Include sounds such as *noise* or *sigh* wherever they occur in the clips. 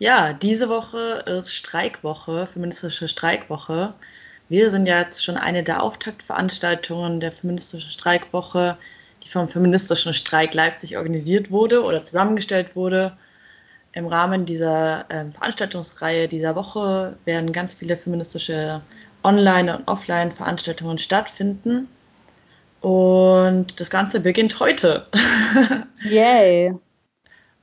Ja, diese Woche ist Streikwoche, feministische Streikwoche. Wir sind ja jetzt schon eine der Auftaktveranstaltungen der feministischen Streikwoche, die vom feministischen Streik Leipzig organisiert wurde oder zusammengestellt wurde. Im Rahmen dieser äh, Veranstaltungsreihe dieser Woche werden ganz viele feministische Online- und Offline-Veranstaltungen stattfinden. Und das Ganze beginnt heute. *laughs* Yay!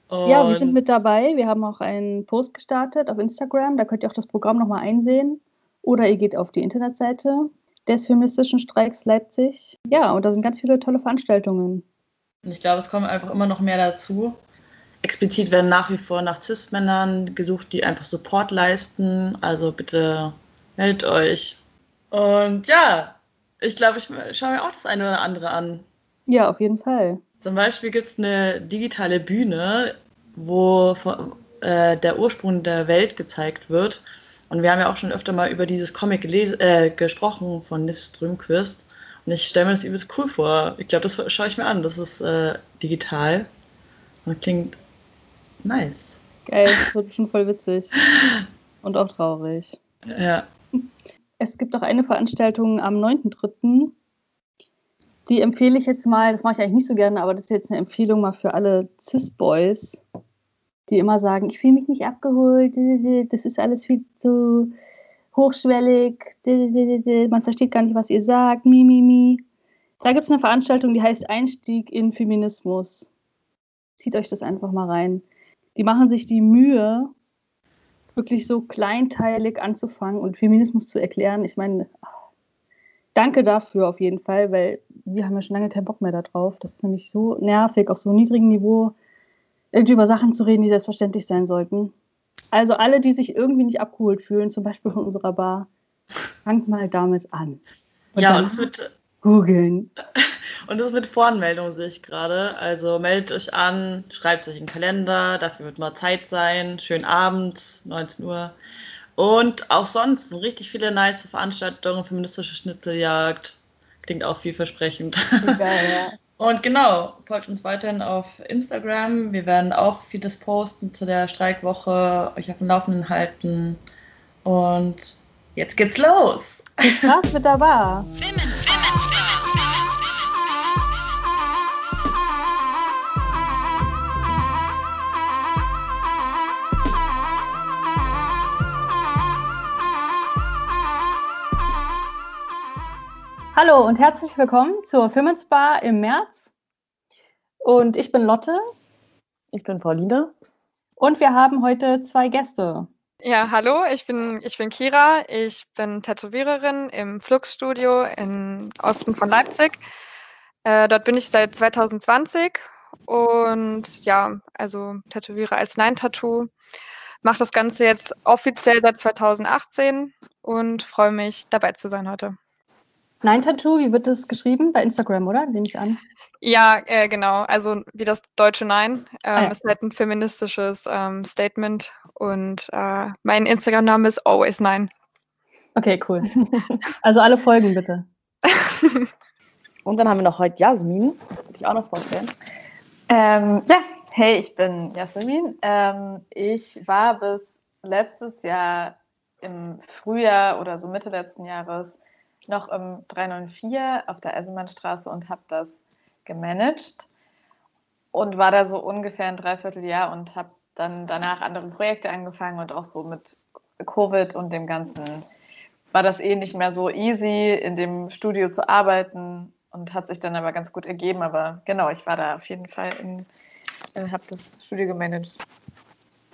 Und ja, wir sind mit dabei. Wir haben auch einen Post gestartet auf Instagram. Da könnt ihr auch das Programm nochmal einsehen. Oder ihr geht auf die Internetseite des Feministischen Streiks Leipzig. Ja, und da sind ganz viele tolle Veranstaltungen. Und ich glaube, es kommen einfach immer noch mehr dazu. Explizit werden nach wie vor nach CIS-Männern gesucht, die einfach Support leisten. Also bitte meldet euch. Und ja, ich glaube, ich schaue mir auch das eine oder andere an. Ja, auf jeden Fall. Zum Beispiel gibt es eine digitale Bühne, wo äh, der Ursprung der Welt gezeigt wird. Und wir haben ja auch schon öfter mal über dieses Comic äh, gesprochen von Nif Strömquist. Und ich stelle mir das übelst cool vor. Ich glaube, das schaue ich mir an. Das ist äh, digital und klingt nice. Geil, das wird schon voll witzig. *laughs* Und auch traurig. Ja. Es gibt auch eine Veranstaltung am 9.3. Die empfehle ich jetzt mal, das mache ich eigentlich nicht so gerne, aber das ist jetzt eine Empfehlung mal für alle Cis-Boys, die immer sagen, ich fühle mich nicht abgeholt, das ist alles viel zu hochschwellig, man versteht gar nicht, was ihr sagt, mi, mi, mi. Da gibt es eine Veranstaltung, die heißt Einstieg in Feminismus. Zieht euch das einfach mal rein. Die machen sich die Mühe, wirklich so kleinteilig anzufangen und Feminismus zu erklären. Ich meine, danke dafür auf jeden Fall, weil wir haben ja schon lange keinen Bock mehr darauf. Das ist nämlich so nervig, auf so einem niedrigen Niveau, irgendwie über Sachen zu reden, die selbstverständlich sein sollten. Also alle, die sich irgendwie nicht abgeholt fühlen, zum Beispiel von unserer Bar, fangt mal damit an. Und ja, und es wird googeln. *laughs* Und das mit Voranmeldung sehe ich gerade. Also meldet euch an, schreibt euch einen Kalender, dafür wird mal Zeit sein. Schönen Abend, 19 Uhr. Und auch sonst sind richtig viele nice Veranstaltungen, feministische Schnitzeljagd. Klingt auch vielversprechend. Geil, ja. *laughs* Und genau, folgt uns weiterhin auf Instagram. Wir werden auch vieles posten zu der Streikwoche, euch auf dem Laufenden halten. Und jetzt geht's los. Viel Spaß mit dabei. Femins, Femins, Femins, Hallo und herzlich willkommen zur Firmensbar im März. Und ich bin Lotte. Ich bin Pauline. Und wir haben heute zwei Gäste. Ja, hallo, ich bin, ich bin Kira. Ich bin Tätowiererin im Flux-Studio im Osten von Leipzig. Äh, dort bin ich seit 2020 und ja, also tätowiere als Nein-Tattoo. Mache das Ganze jetzt offiziell seit 2018 und freue mich, dabei zu sein heute. Nein Tattoo, wie wird das geschrieben? Bei Instagram, oder? Nehme ich an. Ja, äh, genau. Also wie das deutsche Nein. Ähm, ah, ja. Ist halt ein feministisches ähm, Statement. Und äh, mein Instagram-Name ist Always Nein. Okay, cool. Also alle folgen bitte. *laughs* Und dann haben wir noch heute Jasmin. Kannst du dich auch noch vorstellen? Ähm, ja, hey, ich bin Jasmin. Ähm, ich war bis letztes Jahr im Frühjahr oder so Mitte letzten Jahres noch im 394 auf der Eisenbahnstraße und habe das gemanagt und war da so ungefähr ein Dreivierteljahr und habe dann danach andere Projekte angefangen und auch so mit Covid und dem Ganzen war das eh nicht mehr so easy, in dem Studio zu arbeiten und hat sich dann aber ganz gut ergeben. Aber genau, ich war da auf jeden Fall in, äh, habe das Studio gemanagt.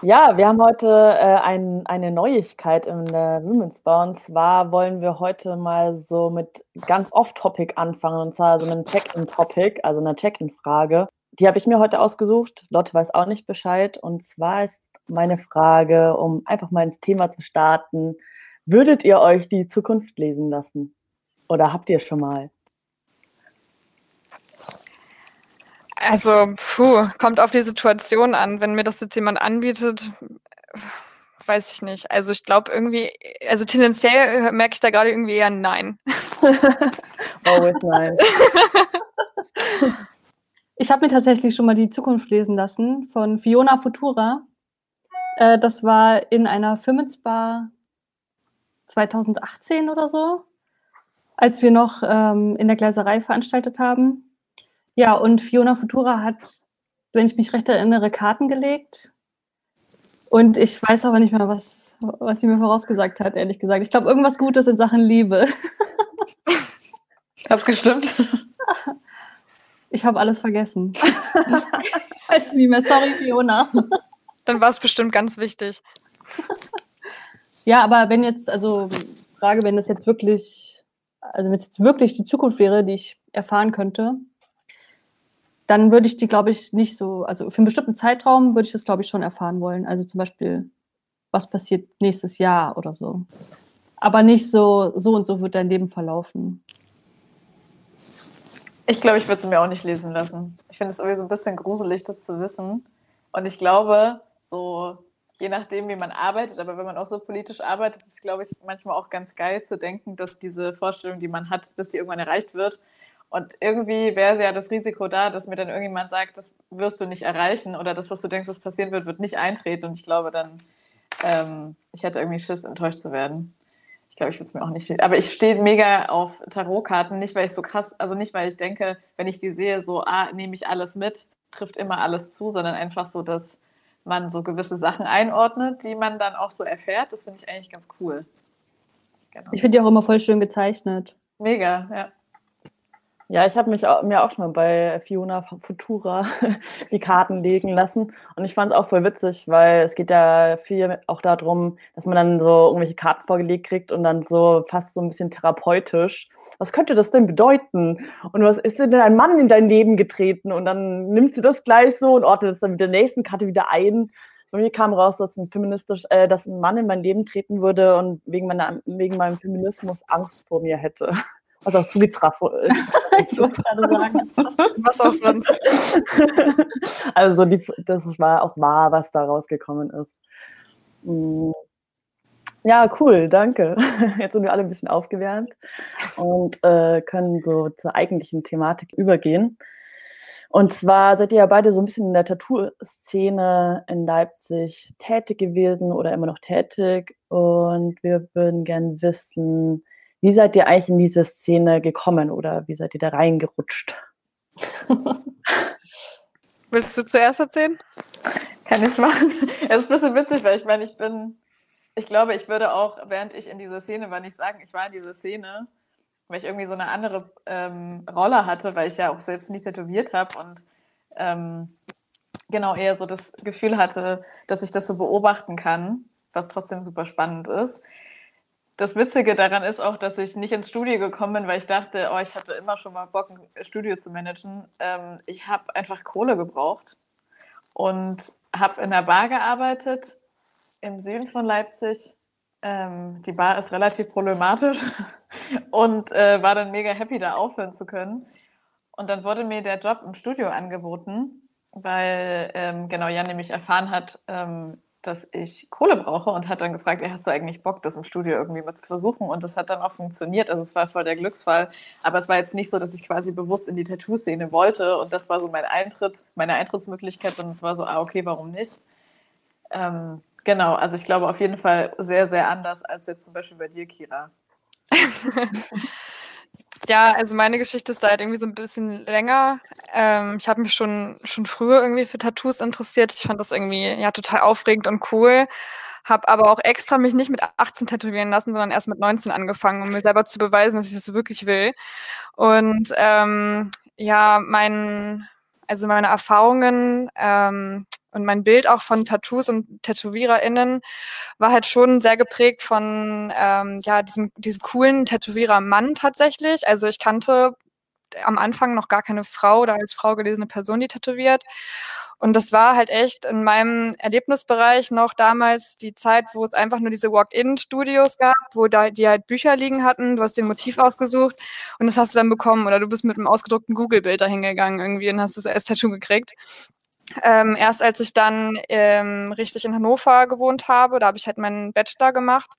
Ja, wir haben heute äh, ein, eine Neuigkeit in der Women's Bar. Und zwar wollen wir heute mal so mit ganz off-Topic anfangen. Und zwar so einem Check-in-Topic, also einer Check-in-Frage. Die habe ich mir heute ausgesucht. Lotte weiß auch nicht Bescheid. Und zwar ist meine Frage, um einfach mal ins Thema zu starten. Würdet ihr euch die Zukunft lesen lassen? Oder habt ihr schon mal? Also, puh, kommt auf die Situation an. Wenn mir das jetzt jemand anbietet, weiß ich nicht. Also ich glaube irgendwie, also tendenziell merke ich da gerade irgendwie eher Nein. *laughs* Always Nein. Ich habe mir tatsächlich schon mal die Zukunft lesen lassen von Fiona Futura. Äh, das war in einer Firmensbar 2018 oder so, als wir noch ähm, in der Gleiserei veranstaltet haben. Ja, und Fiona Futura hat, wenn ich mich recht erinnere, Karten gelegt. Und ich weiß aber nicht mehr, was, was sie mir vorausgesagt hat, ehrlich gesagt. Ich glaube, irgendwas Gutes in Sachen Liebe. *laughs* Hat's gestimmt? Ich habe alles vergessen. *laughs* weiß nicht mehr. Sorry, Fiona. Dann war es bestimmt ganz wichtig. Ja, aber wenn jetzt, also Frage, wenn das jetzt wirklich, also wenn es jetzt wirklich die Zukunft wäre, die ich erfahren könnte, dann würde ich die, glaube ich, nicht so, also für einen bestimmten Zeitraum würde ich das, glaube ich, schon erfahren wollen. Also zum Beispiel, was passiert nächstes Jahr oder so. Aber nicht so, so und so wird dein Leben verlaufen. Ich glaube, ich würde es mir auch nicht lesen lassen. Ich finde es irgendwie so ein bisschen gruselig, das zu wissen. Und ich glaube, so je nachdem, wie man arbeitet, aber wenn man auch so politisch arbeitet, ist, glaube ich, manchmal auch ganz geil zu denken, dass diese Vorstellung, die man hat, dass die irgendwann erreicht wird. Und irgendwie wäre ja das Risiko da, dass mir dann irgendjemand sagt, das wirst du nicht erreichen oder das, was du denkst, was passieren wird, wird nicht eintreten. Und ich glaube dann, ähm, ich hätte irgendwie Schiss, enttäuscht zu werden. Ich glaube, ich würde es mir auch nicht. Aber ich stehe mega auf Tarotkarten, nicht weil ich so krass, also nicht weil ich denke, wenn ich die sehe, so, ah, nehme ich alles mit, trifft immer alles zu, sondern einfach so, dass man so gewisse Sachen einordnet, die man dann auch so erfährt. Das finde ich eigentlich ganz cool. Genau. Ich finde die auch immer voll schön gezeichnet. Mega, ja. Ja, ich habe mich auch, mir auch schon mal bei Fiona Futura *laughs* die Karten legen lassen. Und ich fand es auch voll witzig, weil es geht ja viel auch darum, dass man dann so irgendwelche Karten vorgelegt kriegt und dann so fast so ein bisschen therapeutisch. Was könnte das denn bedeuten? Und was ist denn ein Mann in dein Leben getreten? Und dann nimmt sie das gleich so und ordnet es dann mit der nächsten Karte wieder ein. Bei mir kam raus, dass ein feministisch, äh, dass ein Mann in mein Leben treten würde und wegen, meiner, wegen meinem Feminismus Angst vor mir hätte was auch zugetragen ist. *laughs* ich wollte gerade sagen. Was auch sonst. *laughs* also die, das war auch wahr, was da rausgekommen ist. Mm. Ja, cool, danke. *laughs* Jetzt sind wir alle ein bisschen aufgewärmt und äh, können so zur eigentlichen Thematik übergehen. Und zwar seid ihr ja beide so ein bisschen in der Tattoo-Szene in Leipzig tätig gewesen oder immer noch tätig. Und wir würden gerne wissen, wie seid ihr eigentlich in diese Szene gekommen oder wie seid ihr da reingerutscht? *laughs* Willst du zuerst erzählen? Kann ich machen. *laughs* Es ist ein bisschen witzig, weil ich meine, ich bin, ich glaube, ich würde auch, während ich in dieser Szene war, nicht sagen, ich war in dieser Szene, weil ich irgendwie so eine andere ähm, Rolle hatte, weil ich ja auch selbst nicht tätowiert habe und ähm, genau eher so das Gefühl hatte, dass ich das so beobachten kann, was trotzdem super spannend ist. Das Witzige daran ist auch, dass ich nicht ins Studio gekommen bin, weil ich dachte, oh, ich hatte immer schon mal Bock, ein Studio zu managen. Ähm, ich habe einfach Kohle gebraucht und habe in der Bar gearbeitet im Süden von Leipzig. Ähm, die Bar ist relativ problematisch *laughs* und äh, war dann mega happy, da aufhören zu können. Und dann wurde mir der Job im Studio angeboten, weil ähm, genau Jan nämlich erfahren hat, ähm, dass ich Kohle brauche und hat dann gefragt, hast du eigentlich Bock, das im Studio irgendwie mal zu versuchen? Und das hat dann auch funktioniert. Also es war voll der Glücksfall. Aber es war jetzt nicht so, dass ich quasi bewusst in die Tattoo-Szene wollte und das war so mein Eintritt, meine Eintrittsmöglichkeit, sondern es war so, ah, okay, warum nicht? Ähm, genau, also ich glaube auf jeden Fall sehr, sehr anders als jetzt zum Beispiel bei dir, Kira. *laughs* Ja, also meine Geschichte ist da halt irgendwie so ein bisschen länger. Ähm, ich habe mich schon, schon früher irgendwie für Tattoos interessiert. Ich fand das irgendwie ja total aufregend und cool. Habe aber auch extra mich nicht mit 18 tätowieren lassen, sondern erst mit 19 angefangen, um mir selber zu beweisen, dass ich das wirklich will. Und ähm, ja, mein, also meine Erfahrungen ähm, und mein Bild auch von Tattoos und TätowiererInnen war halt schon sehr geprägt von ähm, ja, diesem, diesem coolen Tätowierer-Mann tatsächlich. Also ich kannte am Anfang noch gar keine Frau oder als Frau gelesene Person, die tätowiert. Und das war halt echt in meinem Erlebnisbereich noch damals die Zeit, wo es einfach nur diese Walk-in-Studios gab, wo da die halt Bücher liegen hatten, du hast den Motiv ausgesucht und das hast du dann bekommen. Oder du bist mit einem ausgedruckten Google-Bild dahingegangen irgendwie und hast das als Tattoo gekriegt. Ähm, erst als ich dann ähm, richtig in Hannover gewohnt habe, da habe ich halt meinen Bachelor gemacht,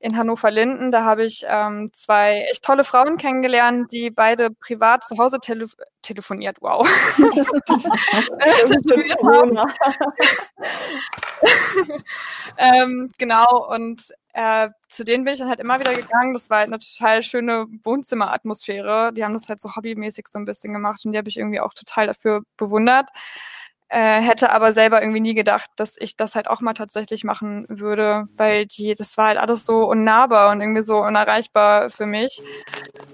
in Hannover-Linden. Da habe ich ähm, zwei echt tolle Frauen kennengelernt, die beide privat zu Hause tele telefoniert, wow. *laughs* ähm, genau, und äh, zu denen bin ich dann halt immer wieder gegangen. Das war halt eine total schöne Wohnzimmeratmosphäre. Die haben das halt so hobbymäßig so ein bisschen gemacht und die habe ich irgendwie auch total dafür bewundert. Äh, hätte aber selber irgendwie nie gedacht, dass ich das halt auch mal tatsächlich machen würde, weil die, das war halt alles so unnahbar und irgendwie so unerreichbar für mich.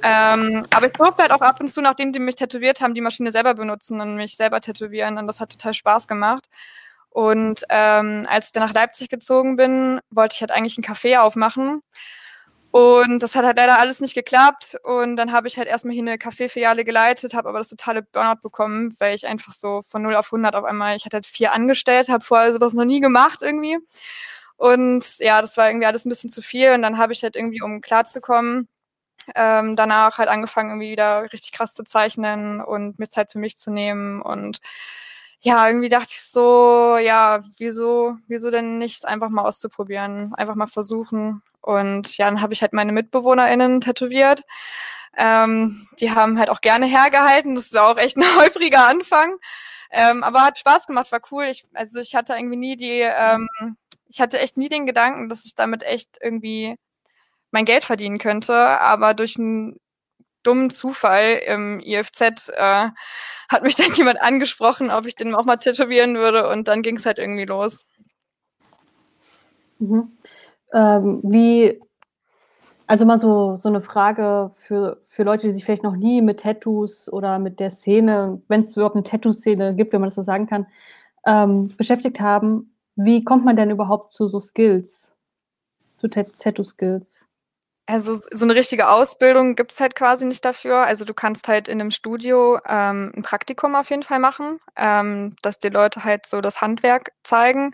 Ähm, aber ich durfte halt auch ab und zu, nachdem die mich tätowiert haben, die Maschine selber benutzen und mich selber tätowieren und das hat total Spaß gemacht. Und ähm, als ich dann nach Leipzig gezogen bin, wollte ich halt eigentlich ein Café aufmachen. Und das hat halt leider alles nicht geklappt. Und dann habe ich halt erstmal hier eine Kaffeefiliale geleitet, habe aber das totale Burnout bekommen, weil ich einfach so von 0 auf 100 auf einmal, ich hatte halt vier angestellt, habe vorher sowas noch nie gemacht irgendwie. Und ja, das war irgendwie alles ein bisschen zu viel. Und dann habe ich halt irgendwie, um klarzukommen, ähm, danach halt angefangen, irgendwie wieder richtig krass zu zeichnen und mir Zeit für mich zu nehmen und ja, irgendwie dachte ich so, ja, wieso, wieso denn nicht einfach mal auszuprobieren, einfach mal versuchen. Und ja, dann habe ich halt meine MitbewohnerInnen tätowiert. Ähm, die haben halt auch gerne hergehalten. Das war auch echt ein *laughs* häufiger Anfang. Ähm, aber hat Spaß gemacht, war cool. Ich, also ich hatte irgendwie nie die, ähm, ich hatte echt nie den Gedanken, dass ich damit echt irgendwie mein Geld verdienen könnte. Aber durch ein dummen Zufall im IFZ äh, hat mich *laughs* dann jemand angesprochen, ob ich den auch mal tätowieren würde und dann ging es halt irgendwie los. Mhm. Ähm, wie, also mal so, so eine Frage für, für Leute, die sich vielleicht noch nie mit Tattoos oder mit der Szene, wenn es überhaupt eine Tattoo-Szene gibt, wenn man das so sagen kann, ähm, beschäftigt haben. Wie kommt man denn überhaupt zu so Skills, zu Tattoo-Skills? Also so eine richtige Ausbildung gibt's halt quasi nicht dafür. Also du kannst halt in einem Studio ähm, ein Praktikum auf jeden Fall machen, ähm, dass die Leute halt so das Handwerk zeigen.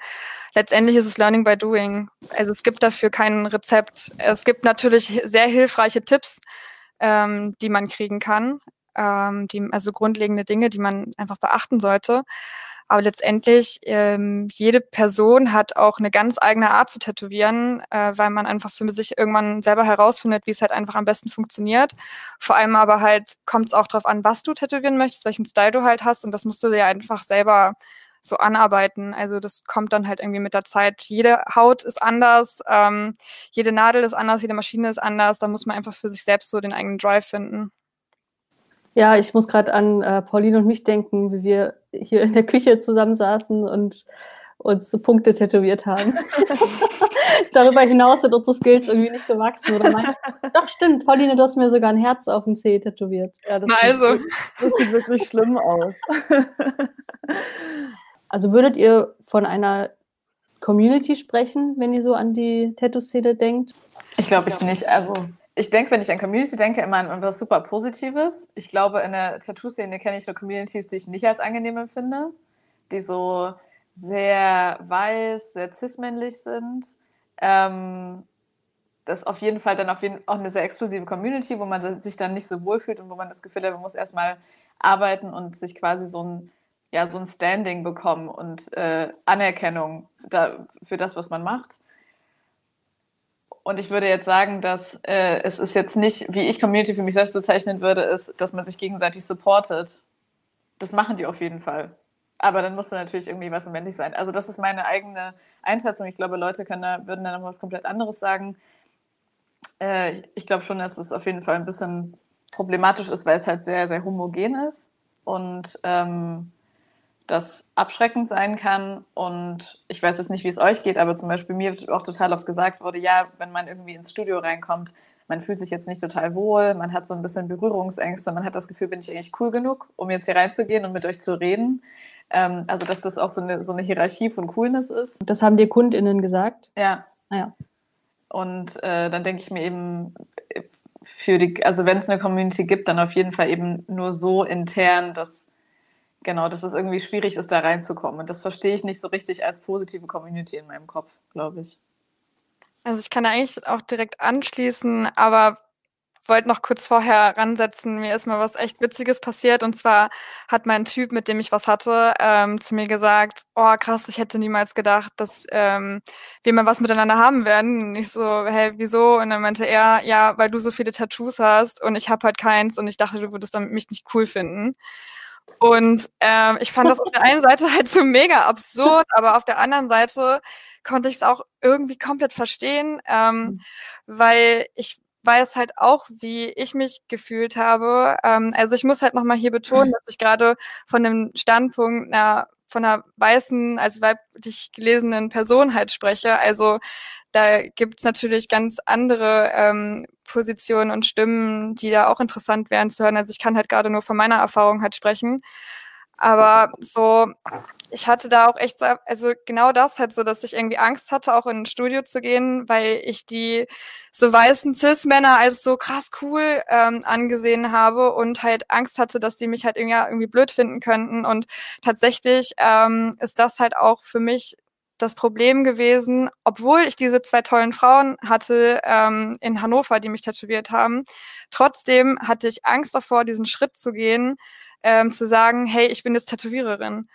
Letztendlich ist es Learning by Doing. Also es gibt dafür kein Rezept. Es gibt natürlich sehr hilfreiche Tipps, ähm, die man kriegen kann. Ähm, die, also grundlegende Dinge, die man einfach beachten sollte. Aber letztendlich, ähm, jede Person hat auch eine ganz eigene Art zu tätowieren, äh, weil man einfach für sich irgendwann selber herausfindet, wie es halt einfach am besten funktioniert. Vor allem aber halt kommt es auch darauf an, was du tätowieren möchtest, welchen Style du halt hast. Und das musst du dir einfach selber so anarbeiten. Also das kommt dann halt irgendwie mit der Zeit. Jede Haut ist anders, ähm, jede Nadel ist anders, jede Maschine ist anders. Da muss man einfach für sich selbst so den eigenen Drive finden. Ja, ich muss gerade an äh, Pauline und mich denken, wie wir hier in der Küche zusammensaßen und uns so Punkte tätowiert haben. *laughs* Darüber hinaus sind unsere Skills irgendwie nicht gewachsen. Oder mein, *laughs* doch, stimmt, Pauline, du hast mir sogar ein Herz auf dem Zeh tätowiert. Ja, das, also. sieht, das sieht wirklich schlimm aus. *laughs* Also würdet ihr von einer Community sprechen, wenn ihr so an die Tattoo-Szene denkt? Ich glaube ich nicht. Also ich denke, wenn ich an Community denke, immer an etwas super Positives. Ich glaube, in der Tattoo-Szene kenne ich so Communities, die ich nicht als angenehm empfinde, die so sehr weiß, sehr cis-männlich sind. Ähm, das ist auf jeden Fall dann auf jeden, auch eine sehr exklusive Community, wo man sich dann nicht so wohlfühlt und wo man das Gefühl hat, man muss erstmal arbeiten und sich quasi so ein, ja, so ein Standing bekommen und äh, Anerkennung da, für das, was man macht. Und ich würde jetzt sagen, dass äh, es ist jetzt nicht, wie ich Community für mich selbst bezeichnen würde, ist, dass man sich gegenseitig supportet. Das machen die auf jeden Fall. Aber dann musst du natürlich irgendwie was männlich sein. Also das ist meine eigene Einschätzung. Ich glaube, Leute können da, würden dann noch was komplett anderes sagen. Äh, ich glaube schon, dass es auf jeden Fall ein bisschen problematisch ist, weil es halt sehr, sehr homogen ist. Und ähm, das abschreckend sein kann. Und ich weiß jetzt nicht, wie es euch geht, aber zum Beispiel mir auch total oft gesagt wurde, ja, wenn man irgendwie ins Studio reinkommt, man fühlt sich jetzt nicht total wohl, man hat so ein bisschen Berührungsängste, man hat das Gefühl, bin ich eigentlich cool genug, um jetzt hier reinzugehen und mit euch zu reden. Ähm, also, dass das auch so eine, so eine Hierarchie von Coolness ist. Das haben dir KundInnen gesagt? Ja. Ah, ja. Und äh, dann denke ich mir eben, für die, also wenn es eine Community gibt, dann auf jeden Fall eben nur so intern, dass Genau, dass es irgendwie schwierig ist, da reinzukommen. Und das verstehe ich nicht so richtig als positive Community in meinem Kopf, glaube ich. Also ich kann da eigentlich auch direkt anschließen, aber wollte noch kurz vorher ransetzen. Mir ist mal was echt Witziges passiert. Und zwar hat mein Typ, mit dem ich was hatte, ähm, zu mir gesagt, oh krass, ich hätte niemals gedacht, dass ähm, wir mal was miteinander haben werden. Und ich so, hey, wieso? Und dann meinte er, ja, weil du so viele Tattoos hast und ich habe halt keins und ich dachte, du würdest damit mich nicht cool finden. Und ähm, ich fand das auf der einen Seite halt so mega absurd, aber auf der anderen Seite konnte ich es auch irgendwie komplett verstehen, ähm, mhm. weil ich weiß halt auch, wie ich mich gefühlt habe. Ähm, also ich muss halt nochmal hier betonen, mhm. dass ich gerade von dem Standpunkt einer von einer weißen, als weiblich gelesenen Person halt spreche. Also da gibt's natürlich ganz andere ähm, Positionen und Stimmen, die da auch interessant wären zu hören. Also ich kann halt gerade nur von meiner Erfahrung halt sprechen. Aber so, ich hatte da auch echt, so, also genau das halt so, dass ich irgendwie Angst hatte, auch in ein Studio zu gehen, weil ich die so weißen Cis-Männer als so krass cool ähm, angesehen habe und halt Angst hatte, dass die mich halt irgendwie, irgendwie blöd finden könnten. Und tatsächlich ähm, ist das halt auch für mich das Problem gewesen, obwohl ich diese zwei tollen Frauen hatte ähm, in Hannover, die mich tätowiert haben, trotzdem hatte ich Angst davor, diesen Schritt zu gehen, ähm, zu sagen, hey, ich bin jetzt Tätowiererin.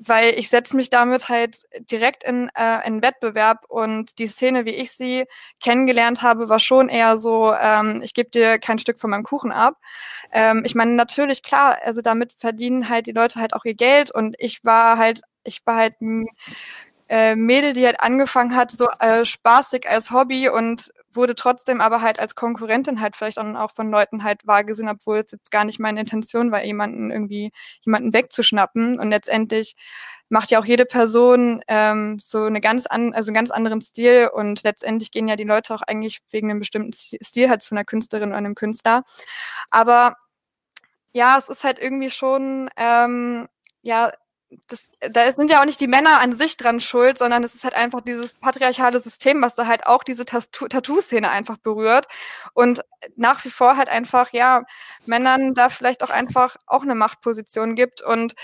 Weil ich setze mich damit halt direkt in, äh, in Wettbewerb und die Szene, wie ich sie kennengelernt habe, war schon eher so, ähm, ich gebe dir kein Stück von meinem Kuchen ab. Ähm, ich meine, natürlich, klar, also damit verdienen halt die Leute halt auch ihr Geld und ich war halt, ich war halt ein äh, Mädel, die halt angefangen hat, so äh, spaßig als Hobby und wurde trotzdem aber halt als Konkurrentin halt vielleicht auch von Leuten halt wahrgesehen, obwohl es jetzt gar nicht meine Intention war, jemanden irgendwie, jemanden wegzuschnappen. Und letztendlich macht ja auch jede Person ähm, so eine ganz an, also einen ganz anderen Stil und letztendlich gehen ja die Leute auch eigentlich wegen einem bestimmten Stil halt zu einer Künstlerin oder einem Künstler. Aber ja, es ist halt irgendwie schon ähm, ja das, da sind ja auch nicht die Männer an sich dran schuld, sondern es ist halt einfach dieses patriarchale System, was da halt auch diese Tattoo-Szene einfach berührt. Und nach wie vor halt einfach, ja, Männern da vielleicht auch einfach auch eine Machtposition gibt. Und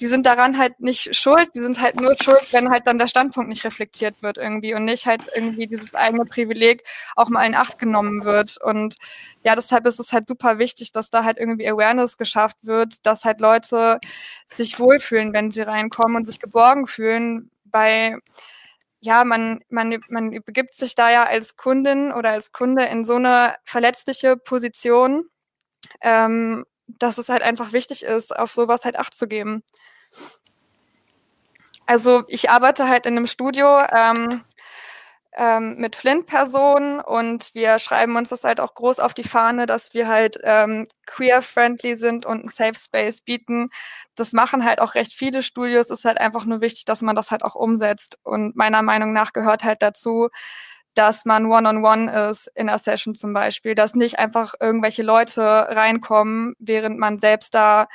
die sind daran halt nicht schuld, die sind halt nur schuld, wenn halt dann der Standpunkt nicht reflektiert wird irgendwie und nicht halt irgendwie dieses eigene Privileg auch mal in Acht genommen wird. Und ja, deshalb ist es halt super wichtig, dass da halt irgendwie Awareness geschafft wird, dass halt Leute sich wohlfühlen, wenn sie reinkommen und sich geborgen fühlen, weil ja, man, man, man begibt sich da ja als Kundin oder als Kunde in so eine verletzliche Position. Ähm, dass es halt einfach wichtig ist, auf sowas halt Acht zu geben. Also ich arbeite halt in einem Studio ähm, ähm, mit Flint-Personen und wir schreiben uns das halt auch groß auf die Fahne, dass wir halt ähm, queer-friendly sind und einen Safe Space bieten. Das machen halt auch recht viele Studios. Es ist halt einfach nur wichtig, dass man das halt auch umsetzt. Und meiner Meinung nach gehört halt dazu, dass man one-on-one -on -one ist in der Session zum Beispiel, dass nicht einfach irgendwelche Leute reinkommen, während man selbst da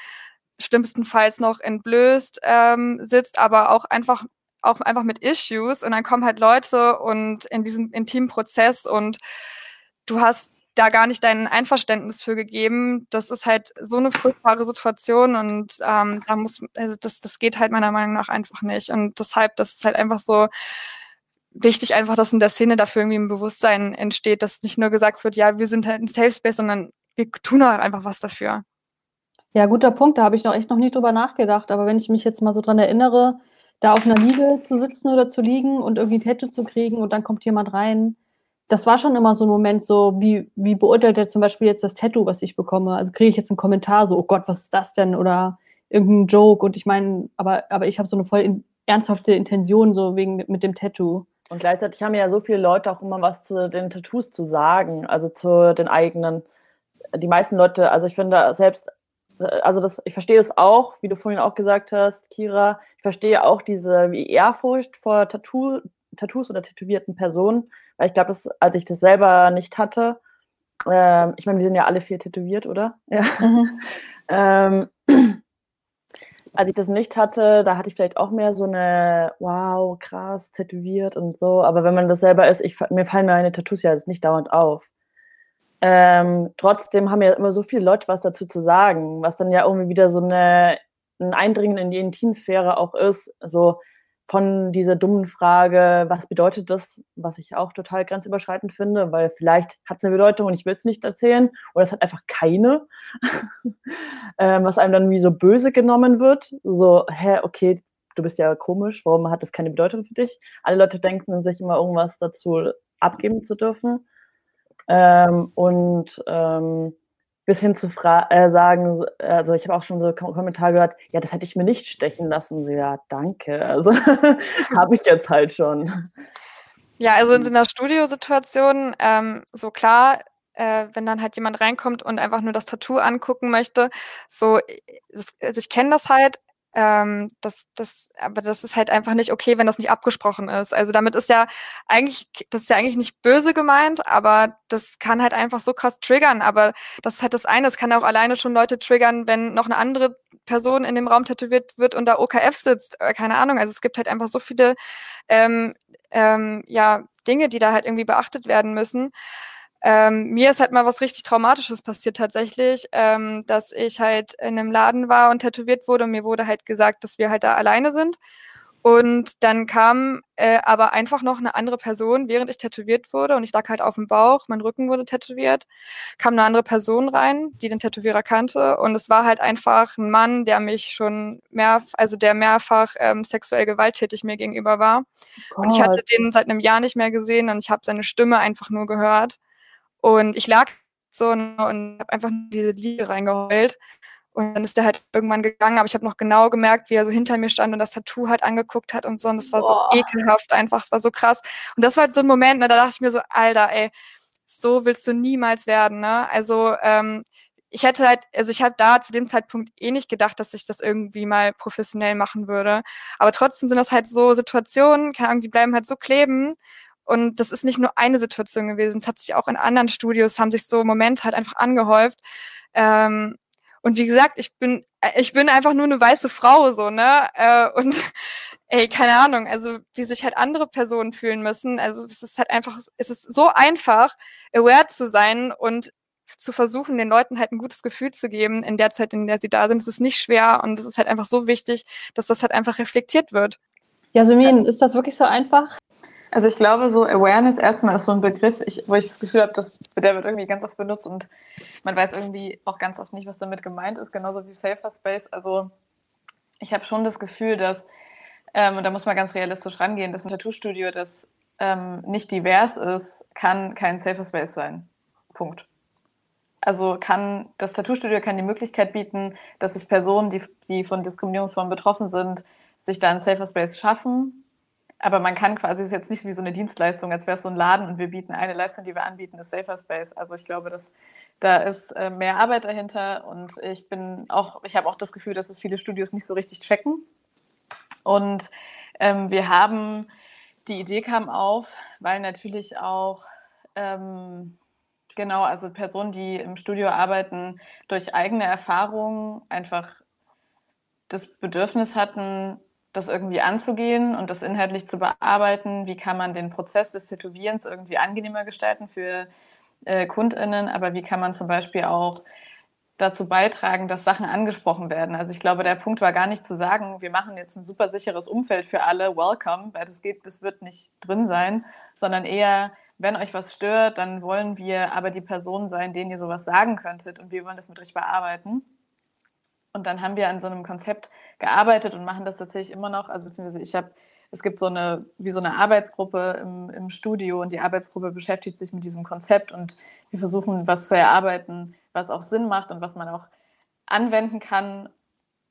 schlimmstenfalls noch entblößt ähm, sitzt, aber auch einfach auch einfach mit Issues und dann kommen halt Leute und in diesem intimen Prozess und du hast da gar nicht dein Einverständnis für gegeben. Das ist halt so eine furchtbare Situation und ähm, da muss, also das, das geht halt meiner Meinung nach einfach nicht. Und deshalb, das ist halt einfach so, wichtig einfach, dass in der Szene dafür irgendwie ein Bewusstsein entsteht, dass nicht nur gesagt wird, ja, wir sind halt ein Safe Space, sondern wir tun auch einfach was dafür. Ja, guter Punkt, da habe ich noch echt noch nicht drüber nachgedacht, aber wenn ich mich jetzt mal so dran erinnere, da auf einer Liege zu sitzen oder zu liegen und irgendwie ein Tattoo zu kriegen und dann kommt jemand rein, das war schon immer so ein Moment, so wie, wie beurteilt er zum Beispiel jetzt das Tattoo, was ich bekomme? Also kriege ich jetzt einen Kommentar, so, oh Gott, was ist das denn? Oder irgendein Joke und ich meine, aber, aber ich habe so eine voll in, ernsthafte Intention, so wegen mit dem Tattoo. Und gleichzeitig haben ja so viele Leute auch immer was zu den Tattoos zu sagen, also zu den eigenen. Die meisten Leute, also ich finde selbst, also das, ich verstehe das auch, wie du vorhin auch gesagt hast, Kira. Ich verstehe auch diese wie Ehrfurcht vor Tattoo, Tattoos oder tätowierten Personen, weil ich glaube, als ich das selber nicht hatte, äh, ich meine, wir sind ja alle vier tätowiert, oder? Ja. Mhm. *laughs* ähm, als ich das nicht hatte, da hatte ich vielleicht auch mehr so eine, wow, krass, tätowiert und so. Aber wenn man das selber ist, ich, mir fallen meine Tattoos ja jetzt nicht dauernd auf. Ähm, trotzdem haben ja immer so viele Leute was dazu zu sagen, was dann ja irgendwie wieder so eine, ein Eindringen in die Intimsphäre auch ist. Also von dieser dummen Frage, was bedeutet das, was ich auch total grenzüberschreitend finde, weil vielleicht hat es eine Bedeutung und ich will es nicht erzählen, oder es hat einfach keine, *laughs* ähm, was einem dann wie so böse genommen wird. So, hä, okay, du bist ja komisch, warum hat das keine Bedeutung für dich? Alle Leute denken sich immer irgendwas dazu abgeben zu dürfen. Ähm, und ähm, bis hin zu Fra äh, sagen, also ich habe auch schon so Kom Kommentare gehört, ja, das hätte ich mir nicht stechen lassen. So, ja, danke. Also *laughs* habe ich jetzt halt schon. Ja, also in so einer Studiosituation, ähm, so klar, äh, wenn dann halt jemand reinkommt und einfach nur das Tattoo angucken möchte, so, das, also ich kenne das halt, ähm, das, das, aber das ist halt einfach nicht okay, wenn das nicht abgesprochen ist. Also damit ist ja eigentlich, das ist ja eigentlich nicht böse gemeint, aber das kann halt einfach so krass triggern. Aber das ist halt das eine, es kann auch alleine schon Leute triggern, wenn noch eine andere Person in dem Raum tätowiert wird und da OKF sitzt. Äh, keine Ahnung. Also es gibt halt einfach so viele ähm, ähm, ja, Dinge, die da halt irgendwie beachtet werden müssen. Ähm, mir ist halt mal was richtig Traumatisches passiert tatsächlich, ähm, dass ich halt in einem Laden war und tätowiert wurde und mir wurde halt gesagt, dass wir halt da alleine sind. Und dann kam äh, aber einfach noch eine andere Person, während ich tätowiert wurde und ich lag halt auf dem Bauch, mein Rücken wurde tätowiert, kam eine andere Person rein, die den Tätowierer kannte und es war halt einfach ein Mann, der mich schon mehr, also der mehrfach ähm, sexuell gewalttätig mir gegenüber war. Oh und ich hatte den seit einem Jahr nicht mehr gesehen und ich habe seine Stimme einfach nur gehört. Und ich lag so und habe einfach nur diese Liege reingeheult. Und dann ist der halt irgendwann gegangen, aber ich habe noch genau gemerkt, wie er so hinter mir stand und das Tattoo halt angeguckt hat und so. Und das war Boah. so ekelhaft einfach, es war so krass. Und das war halt so ein Moment, ne, da dachte ich mir so, Alter, ey, so willst du niemals werden, ne? Also, ähm, ich hätte halt, also ich habe da zu dem Zeitpunkt eh nicht gedacht, dass ich das irgendwie mal professionell machen würde. Aber trotzdem sind das halt so Situationen, keine Ahnung, die bleiben halt so kleben. Und das ist nicht nur eine Situation gewesen, es hat sich auch in anderen Studios, haben sich so Momente halt einfach angehäuft. Ähm, und wie gesagt, ich bin, ich bin einfach nur eine weiße Frau, so, ne? Äh, und *laughs* ey, keine Ahnung, also wie sich halt andere Personen fühlen müssen. Also es ist halt einfach, es ist so einfach, aware zu sein und zu versuchen, den Leuten halt ein gutes Gefühl zu geben in der Zeit, in der sie da sind. Es ist nicht schwer und es ist halt einfach so wichtig, dass das halt einfach reflektiert wird. Jasmin, ist das wirklich so einfach? Also ich glaube, so Awareness erstmal ist so ein Begriff, ich, wo ich das Gefühl habe, dass der wird irgendwie ganz oft benutzt und man weiß irgendwie auch ganz oft nicht, was damit gemeint ist, genauso wie Safer Space. Also ich habe schon das Gefühl, dass, ähm, und da muss man ganz realistisch rangehen, dass ein Tattoo-Studio, das ähm, nicht divers ist, kann kein Safer Space sein. Punkt. Also kann das Tattoo-Studio kann die Möglichkeit bieten, dass sich Personen, die, die von Diskriminierungsformen betroffen sind, sich da einen Safer Space schaffen aber man kann quasi, es ist jetzt nicht wie so eine Dienstleistung, als wäre es so ein Laden und wir bieten eine Leistung, die wir anbieten, ist Safer Space. Also ich glaube, dass da ist äh, mehr Arbeit dahinter und ich bin auch, ich habe auch das Gefühl, dass es viele Studios nicht so richtig checken. Und ähm, wir haben, die Idee kam auf, weil natürlich auch ähm, genau, also Personen, die im Studio arbeiten, durch eigene Erfahrungen einfach das Bedürfnis hatten, das irgendwie anzugehen und das inhaltlich zu bearbeiten. Wie kann man den Prozess des Tätowierens irgendwie angenehmer gestalten für äh, KundInnen, aber wie kann man zum Beispiel auch dazu beitragen, dass Sachen angesprochen werden. Also ich glaube, der Punkt war gar nicht zu sagen, wir machen jetzt ein super sicheres Umfeld für alle, welcome, weil das geht, das wird nicht drin sein, sondern eher, wenn euch was stört, dann wollen wir aber die Personen sein, denen ihr sowas sagen könntet und wir wollen das mit euch bearbeiten. Und dann haben wir an so einem Konzept gearbeitet und machen das tatsächlich immer noch. Also beziehungsweise ich habe, es gibt so eine, wie so eine Arbeitsgruppe im, im Studio und die Arbeitsgruppe beschäftigt sich mit diesem Konzept und wir versuchen, was zu erarbeiten, was auch Sinn macht und was man auch anwenden kann.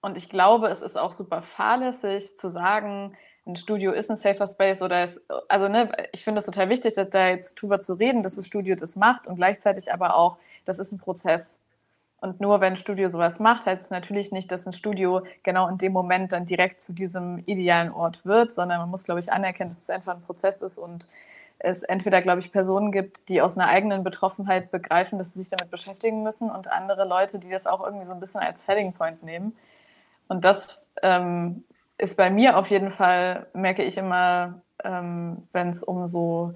Und ich glaube, es ist auch super fahrlässig zu sagen, ein Studio ist ein safer Space oder es, also ne, ich finde es total wichtig, da jetzt drüber zu reden, dass das Studio das macht und gleichzeitig aber auch, das ist ein Prozess. Und nur wenn ein Studio sowas macht, heißt es natürlich nicht, dass ein Studio genau in dem Moment dann direkt zu diesem idealen Ort wird, sondern man muss, glaube ich, anerkennen, dass es einfach ein Prozess ist und es entweder, glaube ich, Personen gibt, die aus einer eigenen Betroffenheit begreifen, dass sie sich damit beschäftigen müssen und andere Leute, die das auch irgendwie so ein bisschen als Selling Point nehmen. Und das ähm, ist bei mir auf jeden Fall, merke ich immer, ähm, wenn es um so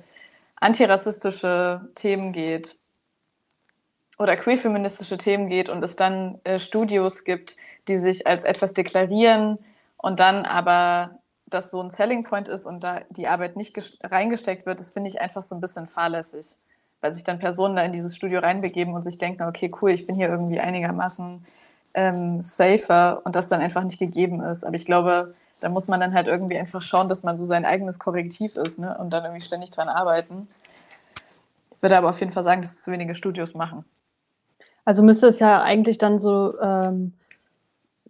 antirassistische Themen geht, oder queerfeministische Themen geht und es dann äh, Studios gibt, die sich als etwas deklarieren und dann aber das so ein Selling Point ist und da die Arbeit nicht reingesteckt wird, das finde ich einfach so ein bisschen fahrlässig. Weil sich dann Personen da in dieses Studio reinbegeben und sich denken, okay, cool, ich bin hier irgendwie einigermaßen ähm, safer und das dann einfach nicht gegeben ist. Aber ich glaube, da muss man dann halt irgendwie einfach schauen, dass man so sein eigenes Korrektiv ist ne? und dann irgendwie ständig dran arbeiten. Ich würde aber auf jeden Fall sagen, dass es zu wenige Studios machen. Also müsste es ja eigentlich dann so ähm,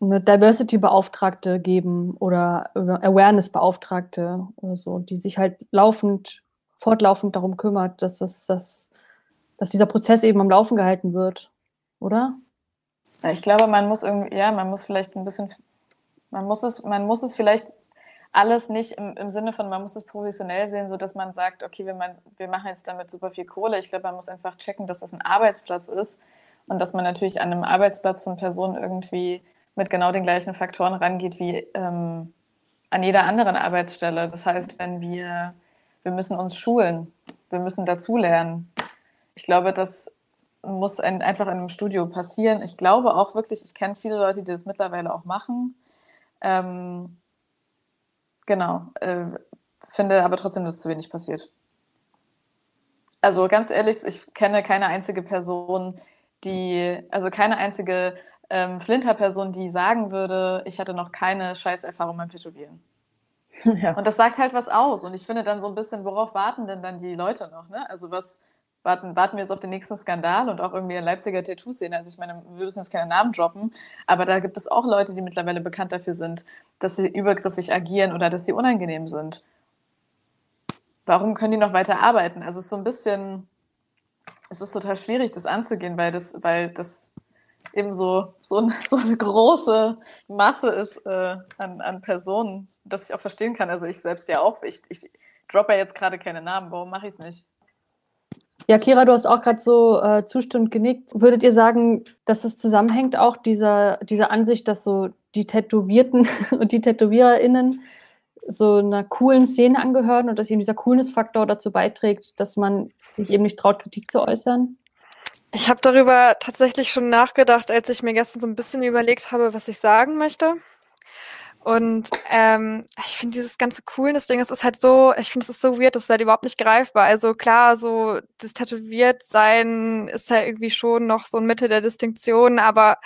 eine Diversity-Beauftragte geben oder, Awareness-Beauftragte oder so, die sich halt laufend, fortlaufend darum kümmert, dass, das, dass, dass dieser Prozess eben am Laufen gehalten wird, oder? Ja, ich glaube, man muss irgendwie, ja, man muss vielleicht ein bisschen, man muss es, man muss es vielleicht alles nicht im, im Sinne von, man muss es professionell sehen, sodass man sagt, okay, wir, man, wir machen jetzt damit super viel Kohle. Ich glaube, man muss einfach checken, dass das ein Arbeitsplatz ist und dass man natürlich an einem Arbeitsplatz von Personen irgendwie mit genau den gleichen Faktoren rangeht wie ähm, an jeder anderen Arbeitsstelle. Das heißt, wenn wir, wir müssen uns schulen, wir müssen dazulernen. Ich glaube, das muss ein, einfach in einem Studio passieren. Ich glaube auch wirklich, ich kenne viele Leute, die das mittlerweile auch machen. Ähm, genau, äh, finde aber trotzdem, dass zu wenig passiert. Also ganz ehrlich, ich kenne keine einzige Person, die, also keine einzige ähm, Flinter-Person, die sagen würde, ich hatte noch keine Scheißerfahrung beim Tätowieren. *laughs* Ja. Und das sagt halt was aus. Und ich finde dann so ein bisschen, worauf warten denn dann die Leute noch? Ne? Also was warten, warten wir jetzt auf den nächsten Skandal und auch irgendwie in Leipziger Tattoo-Szene. Also ich meine, wir müssen jetzt keine Namen droppen, aber da gibt es auch Leute, die mittlerweile bekannt dafür sind, dass sie übergriffig agieren oder dass sie unangenehm sind. Warum können die noch weiter arbeiten? Also es ist so ein bisschen, es ist total schwierig, das anzugehen, weil das, weil das eben so, so, eine, *laughs* so eine große Masse ist äh, an, an Personen, dass ich auch verstehen kann. Also ich selbst ja auch. Ich, ich droppe ja jetzt gerade keine Namen. Warum mache ich es nicht? Ja, Kira, du hast auch gerade so äh, zustimmend genickt. Würdet ihr sagen, dass es zusammenhängt, auch dieser, diese Ansicht, dass so die Tätowierten *laughs* und die TätowiererInnen so einer coolen Szene angehören und dass eben dieser Coolness-Faktor dazu beiträgt, dass man sich eben nicht traut, Kritik zu äußern? Ich habe darüber tatsächlich schon nachgedacht, als ich mir gestern so ein bisschen überlegt habe, was ich sagen möchte. Und ähm, ich finde dieses ganze Coolness-Ding, es ist halt so, ich finde es ist so weird, das ist halt überhaupt nicht greifbar. Also klar, so das Tätowiert-Sein ist halt irgendwie schon noch so ein Mittel der Distinktion, aber